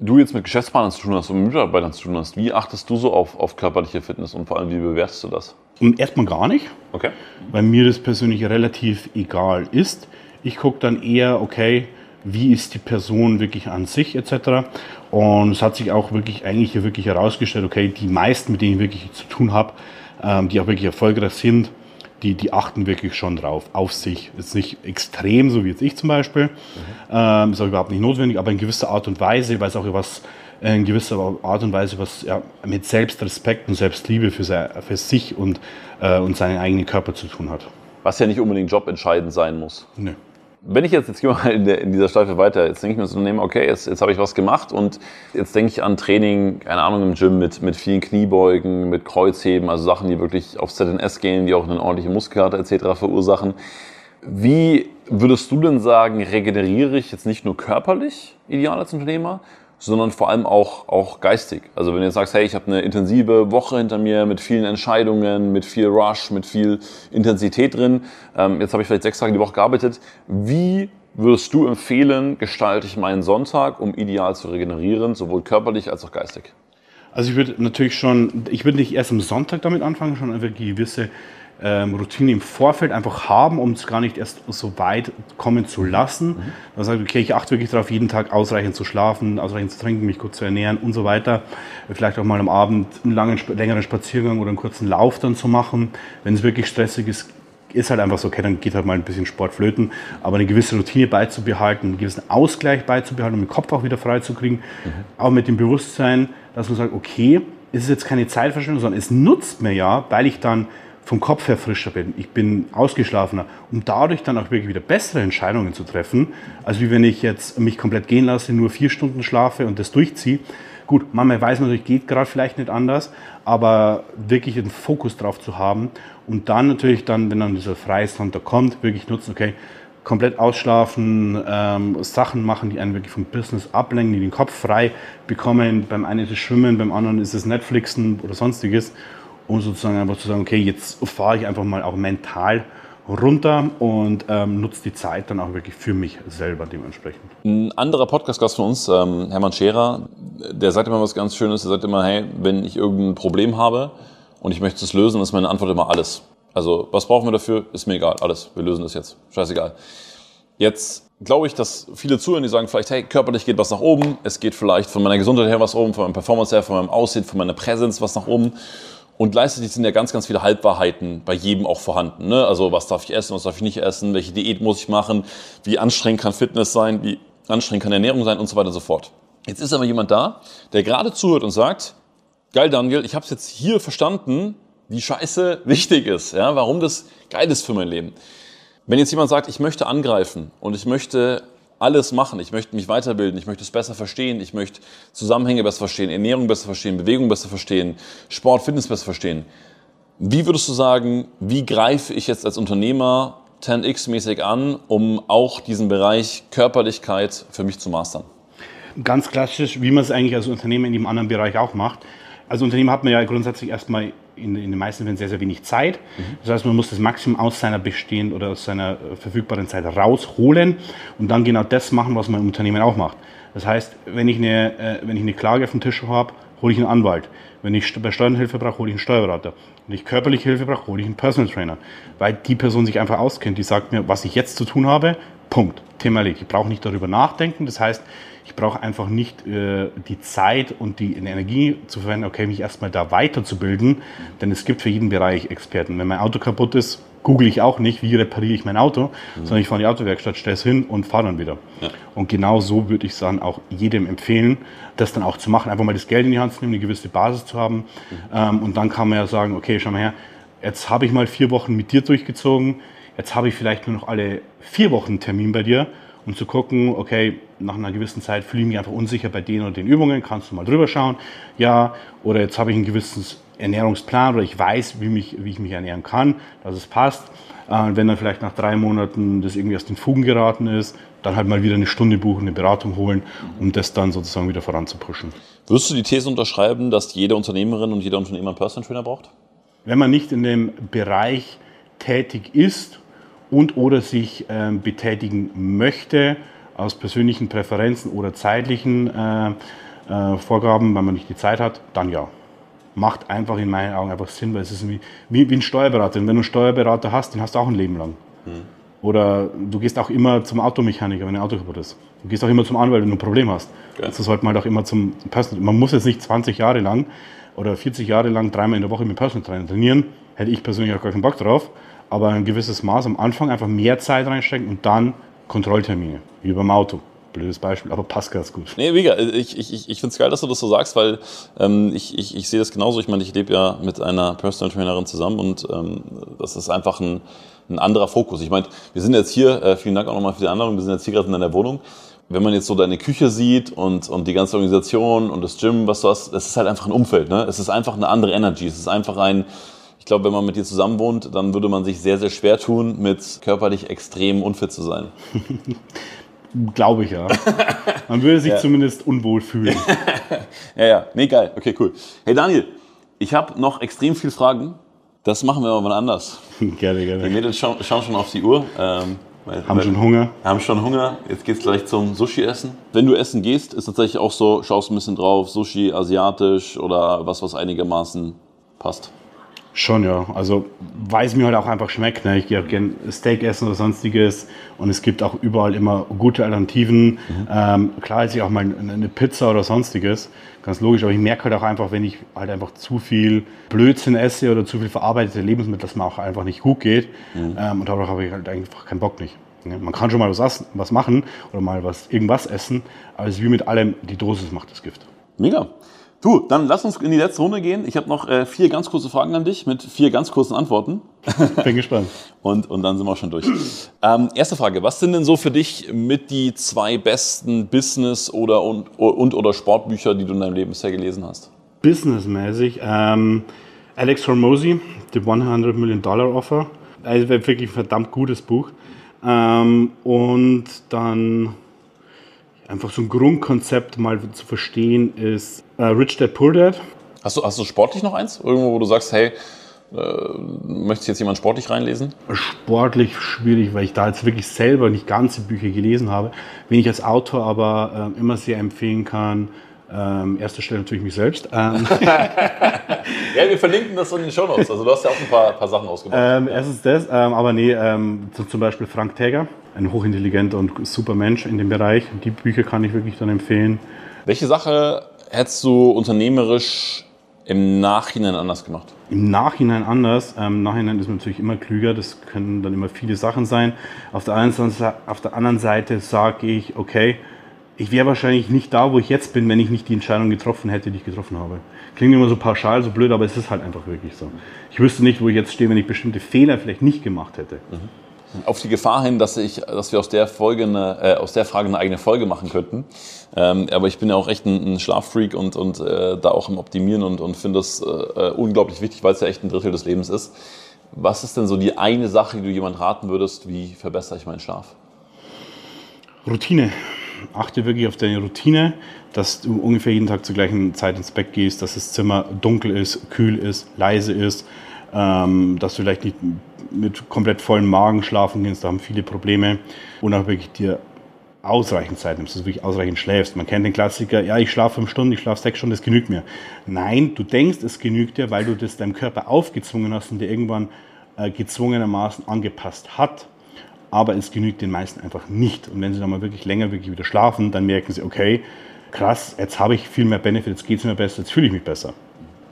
du jetzt mit Geschäftspartnern zu tun hast und mit Mitarbeitern zu tun hast, wie achtest du so auf, auf körperliche Fitness und vor allem, wie bewertest du das? Und erstmal gar nicht, okay. weil mir das persönlich relativ egal ist. Ich gucke dann eher, okay, wie ist die Person wirklich an sich etc. Und es hat sich auch wirklich eigentlich hier wirklich herausgestellt, okay, die meisten, mit denen ich wirklich zu tun habe, ähm, die auch wirklich erfolgreich sind, die, die achten wirklich schon drauf, auf sich. Ist nicht extrem, so wie jetzt ich zum Beispiel. Mhm. Ähm, ist auch überhaupt nicht notwendig, aber in gewisser Art und Weise, weil es auch was in gewisser Art und Weise was ja, mit Selbstrespekt und Selbstliebe für, für sich und, äh, und seinen eigenen Körper zu tun hat. Was ja nicht unbedingt jobentscheidend sein muss. Nee wenn ich jetzt, jetzt mal in, der, in dieser Schleife weiter, jetzt denke ich mir so, nehme, okay, jetzt, jetzt habe ich was gemacht und jetzt denke ich an Training, keine Ahnung, im Gym mit, mit vielen Kniebeugen, mit Kreuzheben, also Sachen, die wirklich auf ZNS gehen, die auch eine ordentliche Muskelkarte etc. verursachen. Wie würdest du denn sagen, regeneriere ich jetzt nicht nur körperlich ideal als Unternehmer, sondern vor allem auch, auch geistig. Also wenn du jetzt sagst, hey, ich habe eine intensive Woche hinter mir mit vielen Entscheidungen, mit viel Rush, mit viel Intensität drin, ähm, jetzt habe ich vielleicht sechs Tage die Woche gearbeitet, wie würdest du empfehlen, gestalte ich meinen Sonntag, um ideal zu regenerieren, sowohl körperlich als auch geistig? Also ich würde natürlich schon, ich würde nicht erst am Sonntag damit anfangen, schon einfach gewisse ähm, Routine im Vorfeld einfach haben, um es gar nicht erst so weit kommen zu lassen. Mhm. Man sagt, okay, ich achte wirklich darauf, jeden Tag ausreichend zu schlafen, ausreichend zu trinken, mich gut zu ernähren und so weiter. Vielleicht auch mal am Abend einen langen, längeren Spaziergang oder einen kurzen Lauf dann zu machen. Wenn es wirklich stressig ist, ist halt einfach so, okay, dann geht halt mal ein bisschen Sport flöten, aber eine gewisse Routine beizubehalten, einen gewissen Ausgleich beizubehalten, um den Kopf auch wieder frei zu kriegen, mhm. auch mit dem Bewusstsein, dass man sagt, okay, es ist jetzt keine Zeitverschwendung, sondern es nutzt mir ja, weil ich dann vom Kopf her frischer bin, ich bin ausgeschlafener, um dadurch dann auch wirklich wieder bessere Entscheidungen zu treffen, als wie wenn ich jetzt mich komplett gehen lasse, nur vier Stunden schlafe und das durchziehe. Gut, manchmal weiß natürlich, geht gerade vielleicht nicht anders, aber wirklich den Fokus drauf zu haben und dann natürlich dann, wenn dann dieser freie Sonntag kommt, wirklich nutzen, okay, komplett ausschlafen, ähm, Sachen machen, die einen wirklich vom Business ablenken, die den Kopf frei bekommen. Beim einen ist es Schwimmen, beim anderen ist es Netflixen oder sonstiges um sozusagen einfach zu sagen, okay, jetzt fahre ich einfach mal auch mental runter und ähm, nutze die Zeit dann auch wirklich für mich selber dementsprechend. Ein anderer Podcast-Gast von uns, ähm, Hermann Scherer, der sagt immer was ganz Schönes. Er sagt immer, hey, wenn ich irgendein Problem habe und ich möchte es lösen, ist meine Antwort immer alles. Also, was brauchen wir dafür? Ist mir egal, alles. Wir lösen das jetzt. Scheißegal. Jetzt glaube ich, dass viele zuhören, die sagen vielleicht, hey, körperlich geht was nach oben. Es geht vielleicht von meiner Gesundheit her was oben, von meinem Performance her, von meinem Aussehen, von meiner Präsenz was nach oben. Und gleichzeitig sind ja ganz, ganz viele Halbwahrheiten bei jedem auch vorhanden. Ne? Also was darf ich essen, was darf ich nicht essen, welche Diät muss ich machen, wie anstrengend kann Fitness sein, wie anstrengend kann Ernährung sein und so weiter und so fort. Jetzt ist aber jemand da, der gerade zuhört und sagt, geil Daniel, ich habe es jetzt hier verstanden, wie scheiße wichtig ist, ja, warum das geil ist für mein Leben. Wenn jetzt jemand sagt, ich möchte angreifen und ich möchte alles machen. Ich möchte mich weiterbilden, ich möchte es besser verstehen, ich möchte Zusammenhänge besser verstehen, Ernährung besser verstehen, Bewegung besser verstehen, Sport, Fitness besser verstehen. Wie würdest du sagen, wie greife ich jetzt als Unternehmer 10x-mäßig an, um auch diesen Bereich Körperlichkeit für mich zu mastern? Ganz klassisch, wie man es eigentlich als Unternehmer in dem anderen Bereich auch macht. Als Unternehmer hat man ja grundsätzlich erstmal in, in, den meisten Fällen sehr, sehr wenig Zeit. Mhm. Das heißt, man muss das Maximum aus seiner bestehenden oder aus seiner äh, verfügbaren Zeit rausholen und dann genau das machen, was man im Unternehmen auch macht. Das heißt, wenn ich eine, äh, wenn ich eine Klage auf dem Tisch habe, hole ich einen Anwalt. Wenn ich bei Steuern Hilfe brauche, hole ich einen Steuerberater. Wenn ich körperliche Hilfe brauche, hole ich einen Personal Trainer. Weil die Person sich einfach auskennt, die sagt mir, was ich jetzt zu tun habe, Punkt. Thema erledigt. Ich brauche nicht darüber nachdenken. Das heißt, ich brauche einfach nicht äh, die Zeit und die Energie zu verwenden, okay, mich erstmal da weiterzubilden, denn es gibt für jeden Bereich Experten. Wenn mein Auto kaputt ist, google ich auch nicht, wie repariere ich mein Auto, mhm. sondern ich fahre in die Autowerkstatt, stelle es hin und fahre dann wieder. Ja. Und genau so würde ich es dann auch jedem empfehlen, das dann auch zu machen, einfach mal das Geld in die Hand zu nehmen, eine gewisse Basis zu haben. Mhm. Ähm, und dann kann man ja sagen, okay, schau mal her, jetzt habe ich mal vier Wochen mit dir durchgezogen, jetzt habe ich vielleicht nur noch alle vier Wochen einen Termin bei dir um zu gucken, okay, nach einer gewissen Zeit fühle ich mich einfach unsicher bei den oder den Übungen, kannst du mal drüber schauen, ja, oder jetzt habe ich einen gewissen Ernährungsplan oder ich weiß, wie, mich, wie ich mich ernähren kann, dass es passt. Äh, wenn dann vielleicht nach drei Monaten das irgendwie aus den Fugen geraten ist, dann halt mal wieder eine Stunde buchen, eine Beratung holen, um das dann sozusagen wieder voranzupushen. Würdest du die These unterschreiben, dass jede Unternehmerin und jeder Unternehmer einen Personal Trainer braucht? Wenn man nicht in dem Bereich tätig ist und oder sich ähm, betätigen möchte, aus persönlichen Präferenzen oder zeitlichen äh, äh, Vorgaben, weil man nicht die Zeit hat, dann ja. Macht einfach in meinen Augen einfach Sinn, weil es ist wie, wie, wie ein Steuerberater. Und wenn du einen Steuerberater hast, den hast du auch ein Leben lang. Mhm. Oder du gehst auch immer zum Automechaniker, wenn ein Auto kaputt ist. Du gehst auch immer zum Anwalt, wenn du ein Problem hast. Ja. Also sollte man halt auch immer zum Personal. Man muss jetzt nicht 20 Jahre lang oder 40 Jahre lang dreimal in der Woche mit Personal Trainer trainieren. Hätte ich persönlich auch gar keinen Bock drauf aber ein gewisses Maß am Anfang einfach mehr Zeit reinstecken und dann Kontrolltermine, wie beim Auto. Blödes Beispiel, aber passt ganz gut. Nee, mega. Ich, ich, ich finde es geil, dass du das so sagst, weil ähm, ich, ich, ich sehe das genauso. Ich meine, ich lebe ja mit einer Personal Trainerin zusammen und ähm, das ist einfach ein, ein anderer Fokus. Ich meine, wir sind jetzt hier, äh, vielen Dank auch nochmal für die Anladung, wir sind jetzt hier gerade in deiner Wohnung. Wenn man jetzt so deine Küche sieht und, und die ganze Organisation und das Gym, was du hast, das ist halt einfach ein Umfeld. Ne? Es ist einfach eine andere Energy. Es ist einfach ein, glaube, wenn man mit dir zusammen wohnt, dann würde man sich sehr, sehr schwer tun, mit körperlich extrem unfit zu sein. glaube ich ja. Man würde sich ja. zumindest unwohl fühlen. ja, ja. Nee, geil. Okay, cool. Hey Daniel, ich habe noch extrem viele Fragen. Das machen wir aber mal anders. gerne, gerne. Die Mädels schauen, schauen schon auf die Uhr. Ähm, weil, haben schon Hunger. Haben schon Hunger. Jetzt geht's gleich zum Sushi-Essen. Wenn du essen gehst, ist tatsächlich auch so, schaust ein bisschen drauf, Sushi, asiatisch oder was, was einigermaßen passt. Schon, ja. Also, weil es mir halt auch einfach schmeckt. Ne? Ich gehe auch gerne Steak essen oder sonstiges. Und es gibt auch überall immer gute Alternativen. Mhm. Ähm, klar esse ich auch mal eine Pizza oder sonstiges. Ganz logisch. Aber ich merke halt auch einfach, wenn ich halt einfach zu viel Blödsinn esse oder zu viel verarbeitete Lebensmittel, dass mir auch einfach nicht gut geht. Mhm. Ähm, und darauf habe ich halt einfach keinen Bock nicht. Ne? Man kann schon mal was, was machen oder mal was, irgendwas essen. Aber es ist wie mit allem, die Dosis macht das Gift. Mega. Du, dann lass uns in die letzte Runde gehen. Ich habe noch äh, vier ganz kurze Fragen an dich mit vier ganz kurzen Antworten. Bin gespannt. und, und dann sind wir schon durch. Ähm, erste Frage, was sind denn so für dich mit die zwei besten Business- oder und, und oder Sportbücher, die du in deinem Leben bisher gelesen hast? Businessmäßig. Ähm, Alex Hormozy, The 100 Million Dollar Offer. Also wirklich ein verdammt gutes Buch. Ähm, und dann einfach so ein Grundkonzept mal zu verstehen ist äh, Rich Dad Poor Dad. Hast du, hast du sportlich noch eins? Irgendwo, wo du sagst, hey, äh, möchtest jetzt jemand sportlich reinlesen? Sportlich schwierig, weil ich da jetzt wirklich selber nicht ganze Bücher gelesen habe. Wen ich als Autor aber äh, immer sehr empfehlen kann, ähm, erster Stelle natürlich mich selbst. Ähm. ja, wir verlinken das in den Show Notes. Also du hast ja auch ein paar, paar Sachen ausgemacht. Ähm, erstens das, ähm, aber nee, ähm, zum Beispiel Frank Täger, ein hochintelligenter und super Mensch in dem Bereich. Die Bücher kann ich wirklich dann empfehlen. Welche Sache hättest du unternehmerisch im Nachhinein anders gemacht? Im Nachhinein anders. Ähm, Im Nachhinein ist man natürlich immer klüger. Das können dann immer viele Sachen sein. Auf der, einen, auf der anderen Seite sage ich, okay, ich wäre wahrscheinlich nicht da, wo ich jetzt bin, wenn ich nicht die Entscheidung getroffen hätte, die ich getroffen habe. Klingt immer so pauschal, so blöd, aber es ist halt einfach wirklich so. Ich wüsste nicht, wo ich jetzt stehe, wenn ich bestimmte Fehler vielleicht nicht gemacht hätte. Mhm. Auf die Gefahr hin, dass, ich, dass wir aus der, Folge eine, äh, aus der Frage eine eigene Folge machen könnten. Ähm, aber ich bin ja auch echt ein, ein Schlaffreak und, und äh, da auch im Optimieren und, und finde das äh, unglaublich wichtig, weil es ja echt ein Drittel des Lebens ist. Was ist denn so die eine Sache, die du jemand raten würdest, wie verbessere ich meinen Schlaf? Routine achte wirklich auf deine Routine, dass du ungefähr jeden Tag zur gleichen Zeit ins Bett gehst, dass das Zimmer dunkel ist, kühl ist, leise ist, ähm, dass du vielleicht nicht mit komplett vollem Magen schlafen gehst, da haben viele Probleme. Und auch wirklich dir ausreichend Zeit nimmst, dass du wirklich ausreichend schläfst. Man kennt den Klassiker, ja, ich schlafe fünf Stunden, ich schlafe sechs Stunden, das genügt mir. Nein, du denkst, es genügt dir, weil du das deinem Körper aufgezwungen hast und dir irgendwann äh, gezwungenermaßen angepasst hat. Aber es genügt den meisten einfach nicht. Und wenn sie dann mal wirklich länger wirklich wieder schlafen, dann merken sie, okay, krass, jetzt habe ich viel mehr Benefit, jetzt geht es mir besser, jetzt fühle ich mich besser.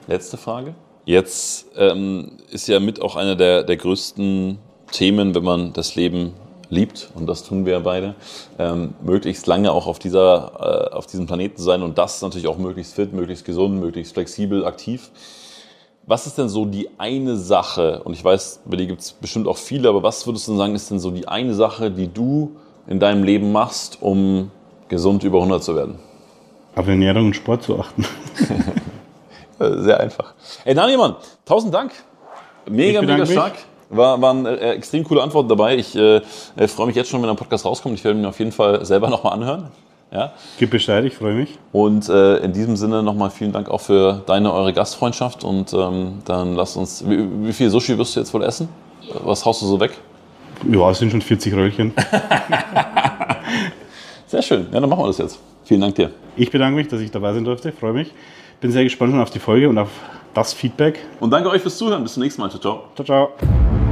Letzte Frage. Jetzt ähm, ist ja mit auch einer der, der größten Themen, wenn man das Leben liebt, und das tun wir ja beide, ähm, möglichst lange auch auf, dieser, äh, auf diesem Planeten sein und das natürlich auch möglichst fit, möglichst gesund, möglichst flexibel, aktiv. Was ist denn so die eine Sache, und ich weiß, bei dir gibt es bestimmt auch viele, aber was würdest du sagen, ist denn so die eine Sache, die du in deinem Leben machst, um gesund über 100 zu werden? Auf Ernährung und Sport zu achten. Sehr einfach. Ey, Daniel, Mann, tausend Dank. Mega, mega stark. Mich. War, waren äh, extrem coole Antworten dabei. Ich äh, äh, freue mich jetzt schon, wenn der Podcast rauskommt. Ich werde ihn auf jeden Fall selber nochmal anhören. Ja. Gib Bescheid, ich freue mich. Und äh, in diesem Sinne nochmal vielen Dank auch für deine, eure Gastfreundschaft. Und ähm, dann lass uns. Wie, wie, viel Sushi wirst du jetzt wohl essen? Was haust du so weg? Ja, es sind schon 40 Röllchen. Sehr schön. Ja, dann machen wir das jetzt. Vielen Dank dir. Ich bedanke mich, dass ich dabei sein durfte. freue mich. Bin sehr gespannt schon auf die Folge und auf das Feedback. Und danke euch fürs Zuhören. Bis zum nächsten Mal. Ciao, ciao. Ciao, ciao.